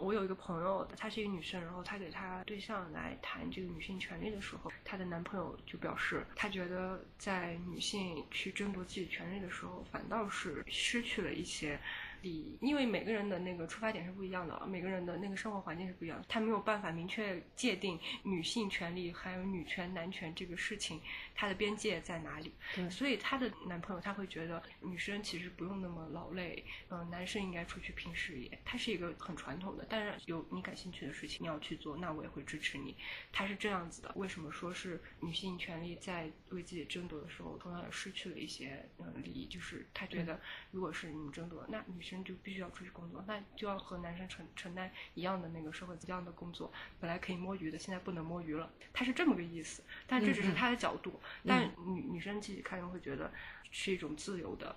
我有一个朋友，她是一个女生，然后她给她对象来谈这个女性权利的时候，她的男朋友就表示，他觉得在女性去争夺自己权利的时候，反倒是失去了一些利益，因为每个人的那个出发点是不一样的，每个人的那个生活环境是不一样的，他没有办法明确界定女性权利还有女权、男权这个事情它的边界在哪里。对所以她的男朋友他会觉得女生其实不用那么劳累，嗯、男生应该出去拼事业。他是一个很传统的，但是有你感兴趣的事情你要去做，那我也会支持你。他是这样子的。为什么说是女性权利在为自己争夺的时候，同样也失去了一些嗯利益？就是他觉得，如果是你们争夺，那女生就必须要出去工作，那就要和男生承承担一样的那个社会一样的工作。本来可以摸鱼的，现在不能摸鱼了。他是这么个意思，但这只是他的角度。但女女生自己看会觉得是一种自由的，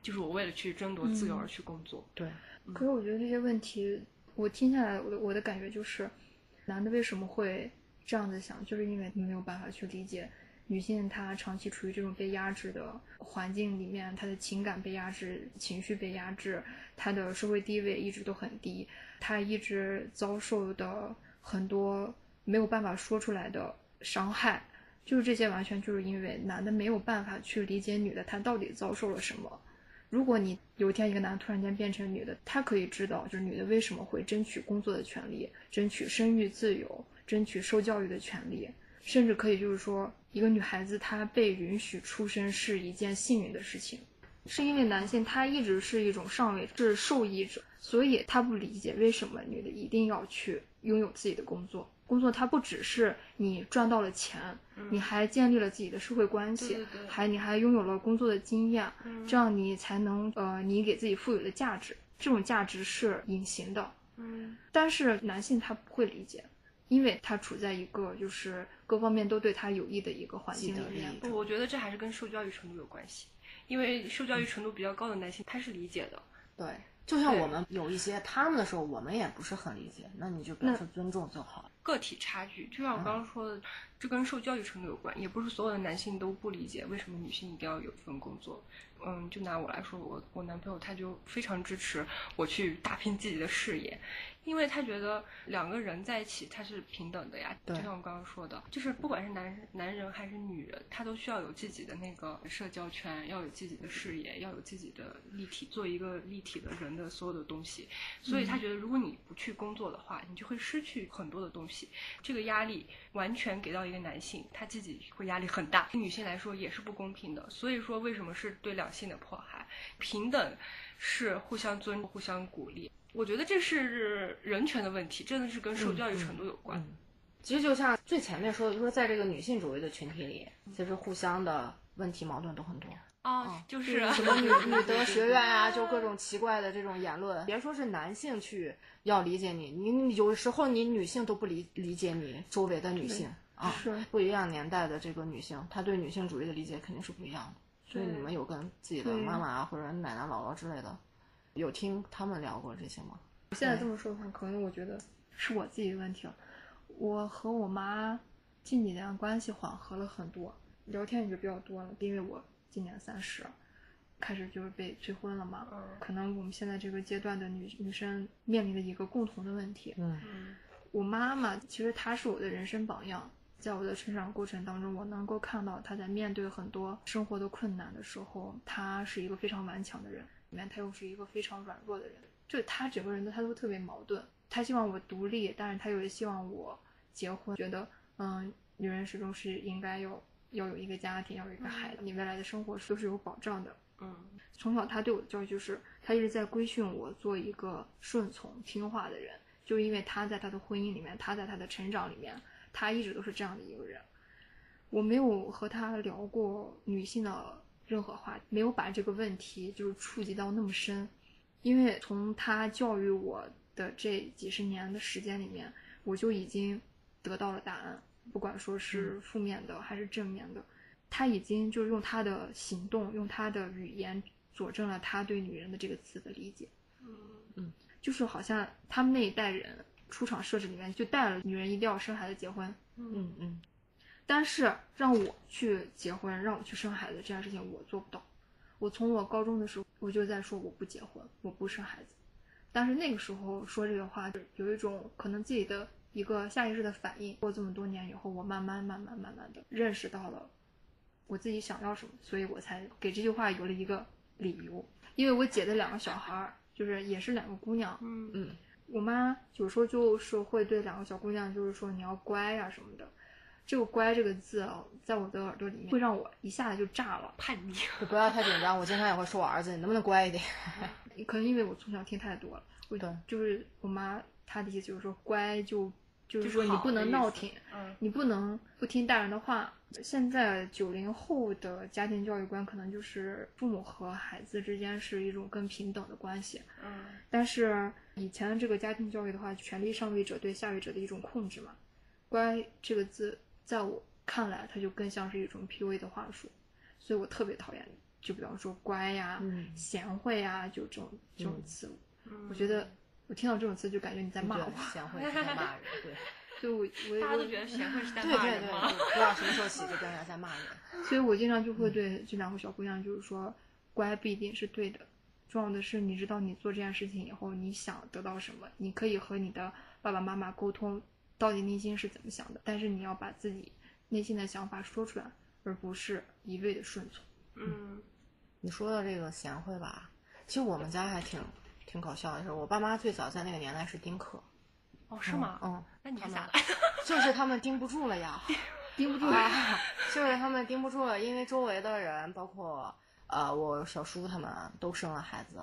就是我为了去争夺自由而去工作。对，可是我觉得这些问题，我听下来，我的我的感觉就是，男的为什么会这样子想，就是因为没有办法去理解女性她长期处于这种被压制的环境里面，她的情感被压制，情绪被压制，她的社会地位一直都很低，她一直遭受的很多没有办法说出来的伤害。就是这些，完全就是因为男的没有办法去理解女的她到底遭受了什么。如果你有一天一个男的突然间变成女的，他可以知道，就是女的为什么会争取工作的权利，争取生育自由，争取受教育的权利，甚至可以就是说，一个女孩子她被允许出生是一件幸运的事情，是因为男性他一直是一种上位，是受益者，所以他不理解为什么女的一定要去拥有自己的工作。工作它不只是你赚到了钱，你还建立了自己的社会关系，对对对还你还拥有了工作的经验，嗯这样你才能呃，你给自己赋予的价值，这种价值是隐形的。嗯但是男性他不会理解，因为他处在一个就是各方面都对他有益的一个环境里面。不，我觉得这还是跟受教育程度有关系，因为受教育程度比较高的男性他是理解的。对，就像我们有一些他们的时候，我们也不是很理解，那你就表示尊重就好。个体差距，就像我刚刚说的，这跟受教育程度有关，也不是所有的男性都不理解为什么女性一定要有一份工作。嗯，就拿我来说，我我男朋友他就非常支持我去打拼自己的事业，因为他觉得两个人在一起他是平等的呀。就像我刚刚说的，就是不管是男男人还是女人，他都需要有自己的那个社交圈，要有自己的事业，要有自己的立体，做一个立体的人的所有的东西。所以他觉得，如果你不去工作的话，你就会失去很多的东西。这个压力完全给到一个男性，他自己会压力很大。对女性来说也是不公平的。所以说，为什么是对两性的迫害？平等是互相尊重、互相鼓励。我觉得这是人权的问题，真的是跟受教育程度有关。其实就像最前面说的，就说在这个女性主义的群体里，其实互相的问题矛盾都很多。啊，就是什么女 女德学院啊，就各种奇怪的这种言论。别说是男性去要理解你，你你有时候你女性都不理理解你周围的女性啊，是不一样年代的这个女性，她对女性主义的理解肯定是不一样的。所以你们有跟自己的妈妈啊或者奶奶姥姥之类的，有听他们聊过这些吗？现在这么说的话，可能我觉得是我自己的问题了。我和我妈近几年关系缓和了很多，聊天也就比较多了，因为我今年三十，开始就是被催婚了嘛。可能我们现在这个阶段的女女生面临的一个共同的问题。嗯我妈妈其实她是我的人生榜样，在我的成长过程当中，我能够看到她在面对很多生活的困难的时候，她是一个非常顽强的人，里面她又是一个非常软弱的人，就她整个人的她都特别矛盾。她希望我独立，但是她又希望我结婚，觉得嗯，女人始终是应该要要有一个家庭，要有一个孩子，你未来的生活都是有保障的。嗯从小他对我的教育就是，他一直在规训我做一个顺从听话的人，就因为他在他的婚姻里面，他在他的成长里面，他一直都是这样的一个人。我没有和他聊过女性的任何话，没有把这个问题就是触及到那么深，因为从他教育我的这几十年的时间里面，我就已经得到了答案，不管说是负面的还是正面的。他已经就是用他的行动，用他的语言佐证了他对女人的这个词的理解。嗯，就是好像他们那一代人出厂设置里面就带了女人一定要生孩子结婚，嗯嗯但是让我去结婚，让我去生孩子这件事情我做不到。我从我高中的时候我就在说我不结婚，我不生孩子，但是那个时候说这个话，有一种可能自己的一个下意识的反应。过这么多年以后，我慢慢慢慢慢慢的认识到了我自己想要什么，所以我才给这句话有了一个理由。因为我姐的两个小孩儿，就是也是两个姑娘，嗯嗯我妈有时候就是会对两个小姑娘，就是说你要乖呀、什么的。这个“乖”这个字啊，在我的耳朵里面会让我一下子就炸了。叛逆，就不要太紧张。我经常也会说我儿子，你能不能乖一点？可能因为我从小听太多了，我对就是我妈她的意思就是说乖就就是说你不能闹挺，嗯你不能不听大人的话。现在九零后的家庭教育观可能就是父母和孩子之间是一种更平等的关系，嗯但是以前的这个家庭教育的话，权力上位者对下位者的一种控制嘛。乖这个字，在我看来，它就更像是一种 PUA 的话术，所以我特别讨厌。就比方说乖呀、嗯贤惠呀，就这种这种词，嗯我觉得我听到这种词就感觉你在骂我，贤惠是在骂人，对 就我我我大家都觉得贤惠是在对对对，骂人吗？就不知道什么时候起就跟人家在骂人。所以我经常就会对这两个小姑娘，就是说，乖不一定是对的，重要的是你知道你做这件事情以后，你想得到什么，你可以和你的爸爸妈妈沟通，到底内心是怎么想的，但是你要把自己内心的想法说出来，而不是一味的顺从。嗯你说的这个贤惠吧，其实我们家还挺挺搞笑的是，我爸妈最早在那个年代是丁克，哦，是吗？嗯，那你是他们咋来的？就是他们盯不住了呀，盯不住啊，就是他们盯不住了，因为周围的人，包括呃我小叔他们都生了孩子，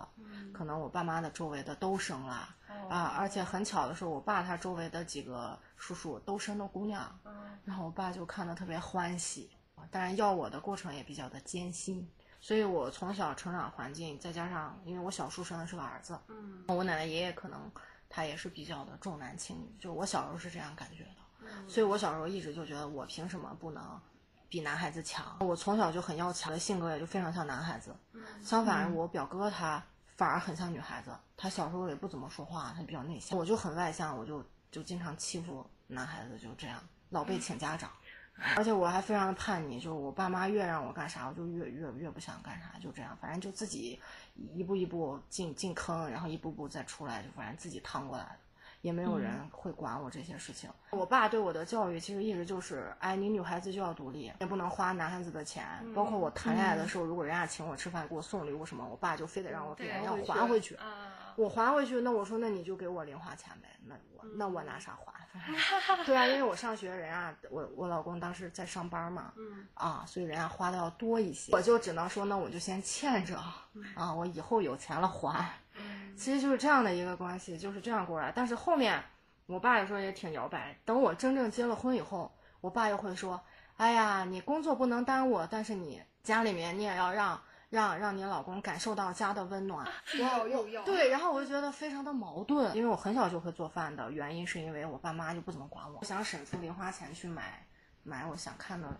可能我爸妈的周围的都生了、啊，而且很巧的是，我爸他周围的几个叔叔都生了姑娘，然后我爸就看得特别欢喜，当然要我的过程也比较的艰辛。所以我从小成长环境，再加上因为我小叔生的是个儿子，嗯我奶奶爷爷可能他也是比较的重男轻女，就我小时候是这样感觉的，所以我小时候一直就觉得我凭什么不能比男孩子强？我从小就很要强的性格，也就非常像男孩子。相反，我表哥他反而很像女孩子，他小时候也不怎么说话，他比较内向，我就很外向，我就就经常欺负男孩子，就这样老被请家长。而且我还非常的叛逆，就是我爸妈越让我干啥，我就越越越不想干啥，就这样，反正就自己一步一步进进坑，然后一步步再出来，就反正自己趟过来的，也没有人会管我这些事情。我爸对我的教育其实一直就是，哎，你女孩子就要独立，也不能花男孩子的钱。包括我谈恋爱的时候，如果人家请我吃饭，给我送礼物什么，我爸就非得让我给人家还回去。啊，我还回去，那我说那你就给我零花钱呗，那我那我拿啥还？对啊，因为我上学，人啊我我老公当时在上班嘛，嗯啊，所以人家花的要多一些，我就只能说那我就先欠着啊，我以后有钱了还。其实就是这样的一个关系，就是这样过来。但是后面我爸有时候也挺摇摆。等我真正结了婚以后，我爸又会说：“哎呀，你工作不能耽误，但是你家里面你也要让让让你老公感受到家的温暖。”要又要对，然后我就觉得非常的矛盾，因为我很小就会做饭的原因，是因为我爸妈就不怎么管我，我想省出零花钱去买买我想看的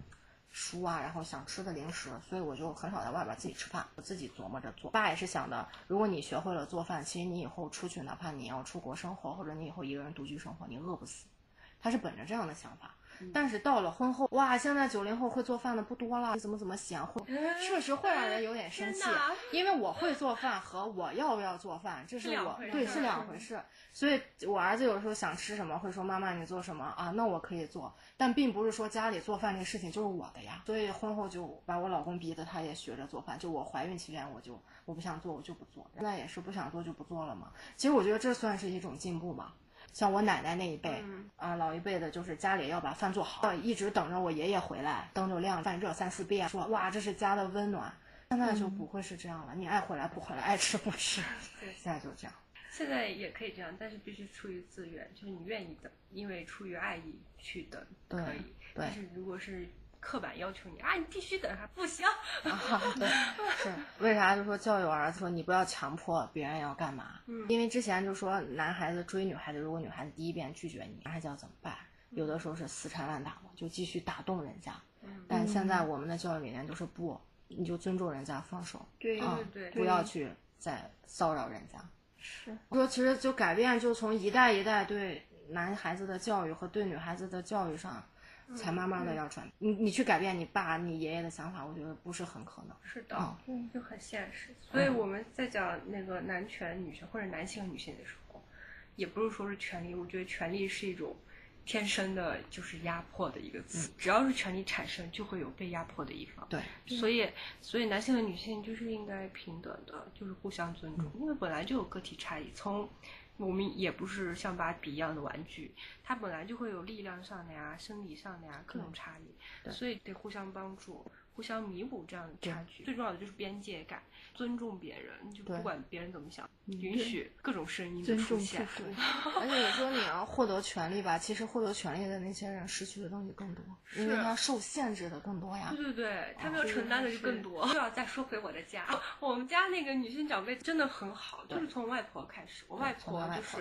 书啊，然后想吃的零食，所以我就很少在外边自己吃饭，我自己琢磨着做。爸也是想的，如果你学会了做饭，其实你以后出去，哪怕你要出国生活，或者你以后一个人独居生活，你饿不死。他是本着这样的想法。但是到了婚后，哇，现在九零后会做饭的不多了，你怎么怎么嫌会，确实会让人有点生气。因为我会做饭和我要不要做饭，这是是两我对是两回事。所以我儿子有时候想吃什么，会说妈妈你做什么啊？那我可以做，但并不是说家里做饭这个事情就是我的呀。所以婚后就把我老公逼得他也学着做饭。就我怀孕期间我就我不想做我就不做，那也是不想做就不做了嘛。其实我觉得这算是一种进步吧。像我奶奶那一辈，啊、老一辈的，就是家里要把饭做好，一直等着我爷爷回来，灯就亮，饭热三四遍，说哇，这是家的温暖。现在就不会是这样了，你爱回来不回来，爱吃不吃，现在就这样。现在也可以这样，但是必须出于自愿，就是你愿意等，因为出于爱意去等对可以。对但是如果是刻板要求你啊，你必须等，他不行。啊，对，是为啥就说教育我儿子说你不要强迫别人要干嘛？嗯因为之前就说男孩子追女孩子，如果女孩子第一遍拒绝你，男孩子要怎么办？有的时候是死缠烂打嘛，就继续打动人家。嗯但现在我们的教育理念就是不，你就尊重人家，放手，对啊，对对不要去再骚扰人家。是说其实就改变，就从一代一代对男孩子的教育和对女孩子的教育上，才慢慢的要转。你你去改变你爸、你爷爷的想法，我觉得不是很可能。是的，嗯就很现实。所以我们在讲那个男权女权或者男性和女性的时候，也不是说是权利，我觉得权利是一种天生的，就是压迫的一个词。只要是权利产生，就会有被压迫的一方。对，所以，所以男性和女性就是应该平等的，就是互相尊重，因为本来就有个体差异。从我们也不是像芭比一样的玩具，它本来就会有力量上的呀、生理上的呀各种差异，所以得互相帮助、互相弥补这样的差距。最重要的就是边界感，尊重别人，就不管别人怎么想，允许各种声音的出现。而且你说你要获得权利吧，其实获得权利的那些人失去的东西更多，因为他受限制的更多呀对。对对，他们要承担的就更多。又要再说回我的家，我们家那个女性长辈真的很好，就是从外婆开始，我外婆就是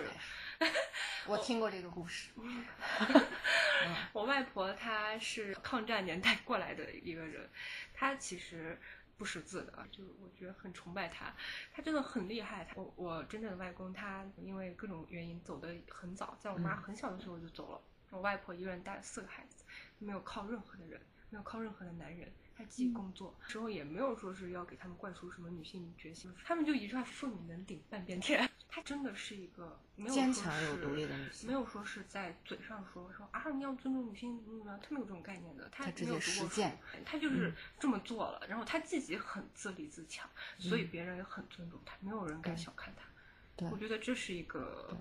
我听过这个故事。我外婆她是抗战年代过来的一个人，她其实不识字的，就我觉得很崇拜她，她真的很厉害。我我真正的外公他因为各种原因走得很早，在我妈很小的时候就走了。我外婆一个人带了四个孩子，没有靠任何的人，没有靠任何的男人，她自己工作，之后也没有说是要给他们灌输什么女性觉醒，他们就一句话妇女能顶半边天。她真的是一个没有坚强有独立的女性没有说是在嘴上说说啊你要尊重女性怎么怎么样，他没有这种概念的，他她没有读过实践书，他就是这么做了，然后她自己很自立自强，所以别人也很尊重他，没有人敢小看她。我觉得这是一个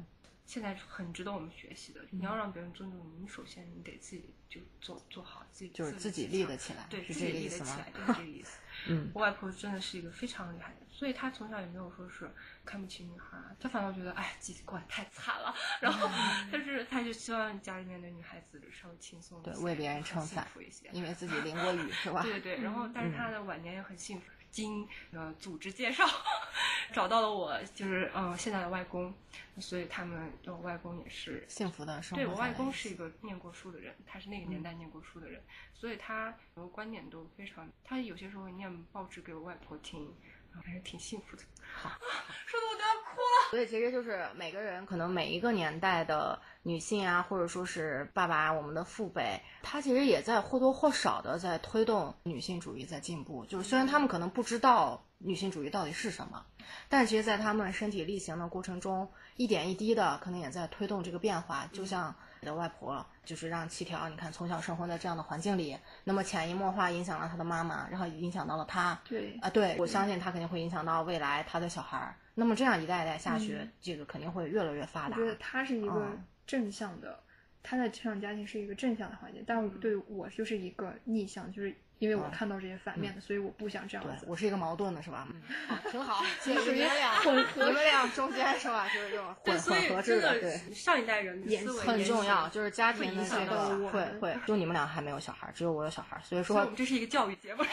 现在很值得我们学习的。你要让别人尊重你，你首先你得自己就做做好自己，就是自己立得起来对，是自己这个意思吗立得起来，就 是这个意思。嗯我外婆真的是一个非常厉害的，所以她从小也没有说是看不起女孩，她反倒觉得哎自己过得太惨了，然后 但是她就希望家里面的女孩子稍微轻松一些，对，为别人撑伞福一些，，因为自己淋过雨 是吧？对对对，然后但是她的晚年也很幸福。经呃组织介绍，找到了我，就是呃现在的外公，所以他们我外公也是幸福的生活。对我外公是一个念过书的人，他是那个年代念过书的人，所以他很多观点都非常。他有些时候会念报纸给我外婆听，还是挺幸福的。好，说的我都要哭了。所以其实就是每个人可能每一个年代的女性啊，或者说是爸爸，我们的父辈，他其实也在或多或少的在推动女性主义在进步。就是虽然他们可能不知道女性主义到底是什么，但其实在他们身体力行的过程中，一点一滴的可能也在推动这个变化。就像你的外婆，就是让七条，你看从小生活在这样的环境里，那么潜移默化影响了他的妈妈，然后影响到了他。对啊，对，我相信他肯定会影响到未来他的小孩儿。那么这样一代一代下去，这个肯定会越来越发达我觉。得他是一个嗯正向的他的成长家庭是一个正向的环境，但我对我就是一个逆向，就是因为我嗯看到这些反面的，所以我不想这样子。我是一个矛盾的，是吧？嗯，好，挺好，介于属于你们俩混合你们俩中间是吧？就是这种，混混合制的，对。上一代人的思维很重要，就是家庭的会影响这个到我会会，就你们俩还没有小孩，只有我有小孩，所以说所以我们这是一个教育节目。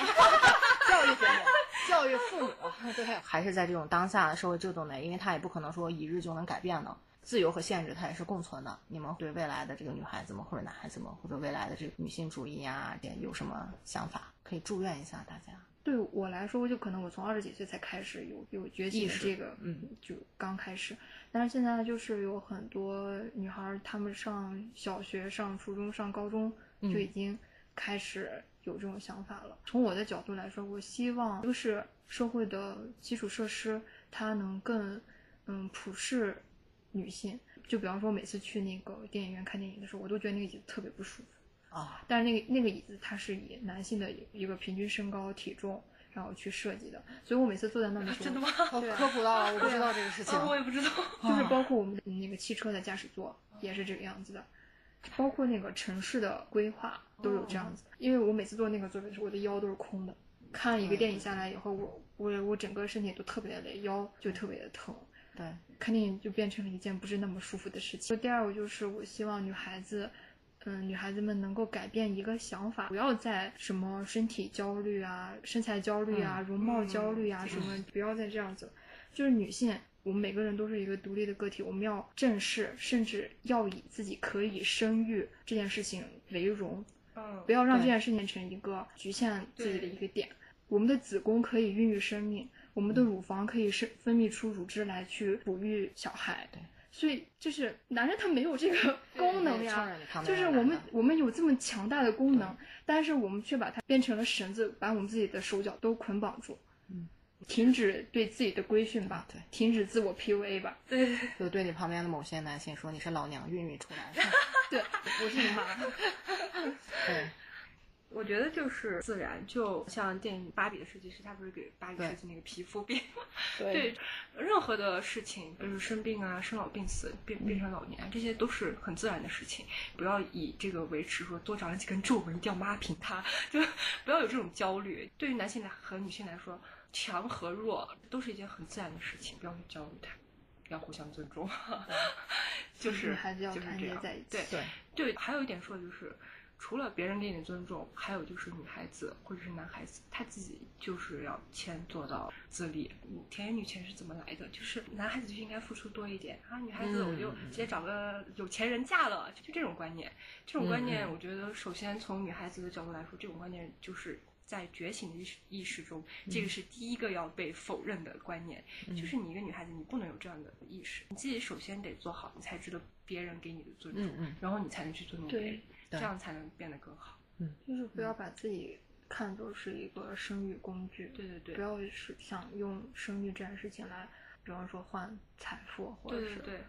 教育节目，教育父母，对，还是在这种当下的社会制度内，因为他也不可能说一日就能改变的。自由和限制它也是共存的。你们对未来的这个女孩子们或者男孩子们，或者未来的这个女性主义啊，这有什么想法？可以祝愿一下大家。对我来说，就可能我从二十几岁才开始有有觉醒意识的这个，嗯，就刚开始。但是现在就是有很多女孩儿，她们上小学、上初中、上高中嗯就已经开始有这种想法了。从我的角度来说，我希望就是社会的基础设施它能更嗯普世女性。就比方说，每次去那个电影院看电影的时候，我都觉得那个椅子特别不舒服。啊，但是那个那个椅子它是以男性的一个平均身高体重然后去设计的，所以我每次坐在那儿的时候，真的吗？好科普到了，我不知道这个事情。啊，我也不知道。就是包括我们那个汽车的驾驶座也是这个样子的，包括那个城市的规划都有这样子。因为我每次坐那个座位的时候，我的腰都是空的。看一个电影下来以后，我我我整个身体都特别的累，腰就特别的疼。对，看电影就变成了一件不是那么舒服的事情。第二个就是我希望女孩子。嗯，女孩子们能够改变一个想法，不要再什么身体焦虑啊、身材焦虑啊、容貌焦虑啊什么，不要再这样子。就是女性，我们每个人都是一个独立的个体，我们要正视，甚至要以自己可以生育这件事情为荣，嗯不，要让这件事情成一个局限自己的一个点。我们的子宫可以孕育生命，我们的乳房可以是分泌出乳汁来去哺育小孩。对，所以就是男人他没有这个功能呀就是我们我们有这么强大的功能，但是我们却把它变成了绳子，把我们自己的手脚都捆绑住。嗯，停止对自己的规训吧，对停止自我 PUA 吧。对对对，就对你旁边的某些男性说你是老娘孕育出来的。对，我是你妈。对，我觉得就是自然，就像电影《芭比》的设计师，他不是给芭比设计那个皮肤病 对对，任何的事情，就是生病啊、生老病死、变变成老年，这些都是很自然的事情。不要以这个维持，说多长了几根皱纹一定要抹平它，就不要有这种焦虑。对于男性来和女性来说，强和弱都是一件很自然的事情，不要去焦虑它，要互相尊重。就是女孩子要就是这样团结在一起对对对，还有一点说的就是，除了别人给你的尊重，还有就是女孩子或者是男孩子，他自己就是要先做到自立。嗯甜言女钱是怎么来的？就是男孩子就应该付出多一点啊，女孩子我就嗯直接找个有钱人嫁了，就这种观念。这种观念，我觉得首先从女孩子的角度来说，这种观念就是。在觉醒的意识意识中，这嗯个是第一个要被否认的观念，就是你一个女孩子，你不能有这样的意识，你自己首先得做好，你才值得别人给你的尊重，嗯嗯然后你才能去尊重别人，对这样才能变得更好。嗯就是不要把自己看作是一个生育工具，对对对不要是想用生育这件事情来，比方说换财富，或者是对对对，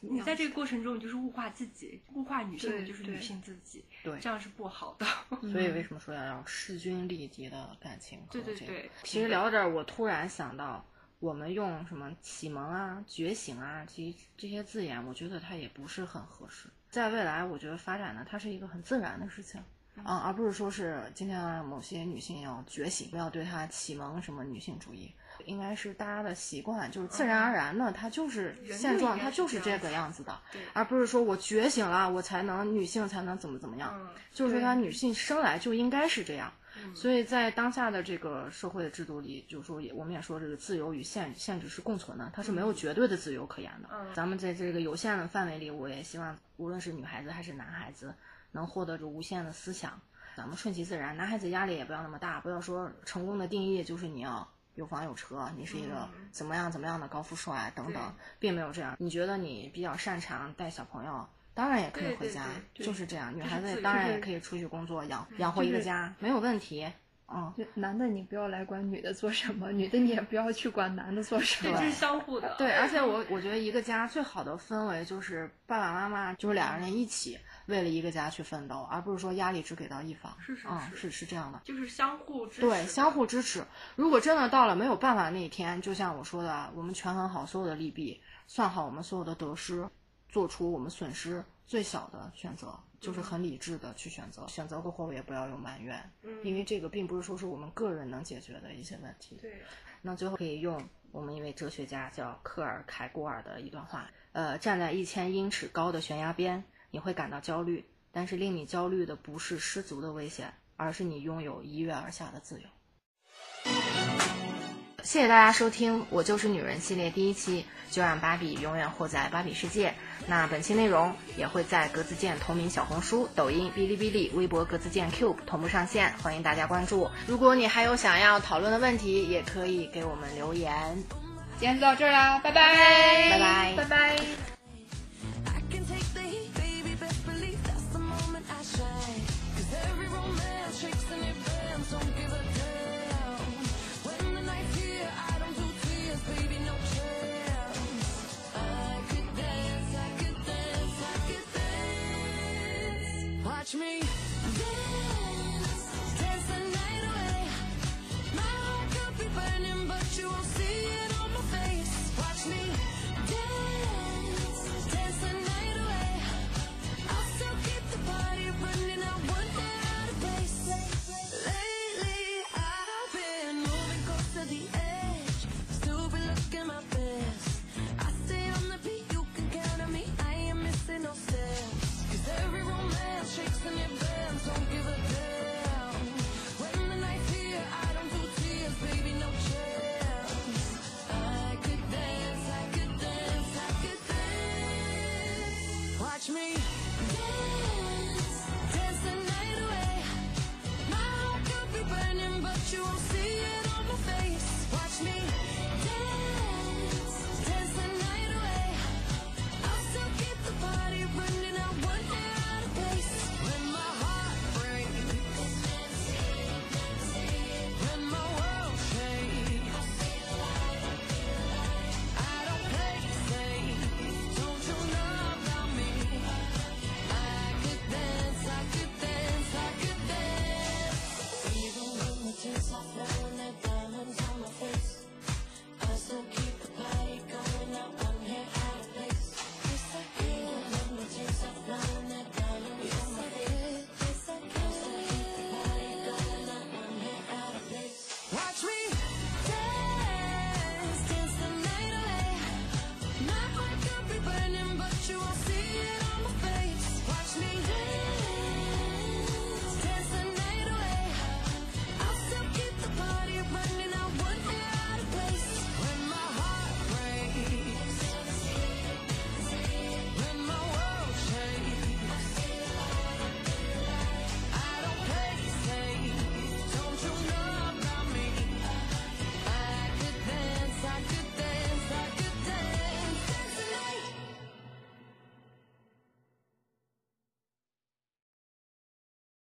你在这个过程中，你就是物化自己，物化女性的就是女性自己，对这样是不好的。所以为什么说要要势均力敌的感情和这个？对对对其实聊到这儿，我突然想到，我们用什么启蒙啊、觉醒啊这这些字眼，我觉得它也不是很合适。在未来，我觉得发展呢，它是一个很自然的事情。啊，而不是说是今天某些女性要觉醒，不要对她启蒙什么女性主义，应该是大家的习惯，就是自然而然的，它就是现状，它就是这个样子的对，而不是说我觉醒了，我才能女性才能怎么怎么样，嗯就是说她女性生来就应该是这样。嗯所以在当下的这个社会的制度里，就是说也我们也说这个自由与限限制是共存的，它是没有绝对的自由可言的。嗯咱们在这个有限的范围里，我也希望无论是女孩子还是男孩子，能获得这无限的思想。咱们顺其自然，男孩子压力也不要那么大，不要说成功的定义就是你要有房有车，你是一个怎么样怎么样的高富帅等等，并没有这样。你觉得你比较擅长带小朋友，当然也可以回家，对对就是这样。女孩子当然也可以出去工作，养养活一个家，没有问题。嗯，就男的你不要来管女的做什么，女的你也不要去管男的做什，么这。是相互的。对，而且我我觉得一个家最好的氛围就是爸爸妈妈就是两个人一起为了一个家去奋斗，而不是说压力只给到一方。是是嗯，是是是这样的。就是相互支持。对，相互支持。如果真的到了没有办法那一天，就像我说的，我们权衡好所有的利弊，算好我们所有的得失，做出我们损失最小的选择，就是很理智的去选择，选择过后也不要有埋怨，因为这个并不是说是我们个人能解决的一些问题。对，那最后可以用我们一位哲学家叫克尔凯郭尔的一段话，呃，站在一千英尺高的悬崖边，你会感到焦虑，但是令你焦虑的不是失足的危险，而是你拥有一跃而下的自由。谢谢大家收听《我就是女人》系列第一期，就让芭比永远活在芭比世界。那本期内容也会在格子键同名小红书、抖音、哔哩哔哩、微博格子键 Cube 同步上线，欢迎大家关注。如果你还有想要讨论的问题，也可以给我们留言。今天就到这儿啦，拜拜，拜拜拜拜。me.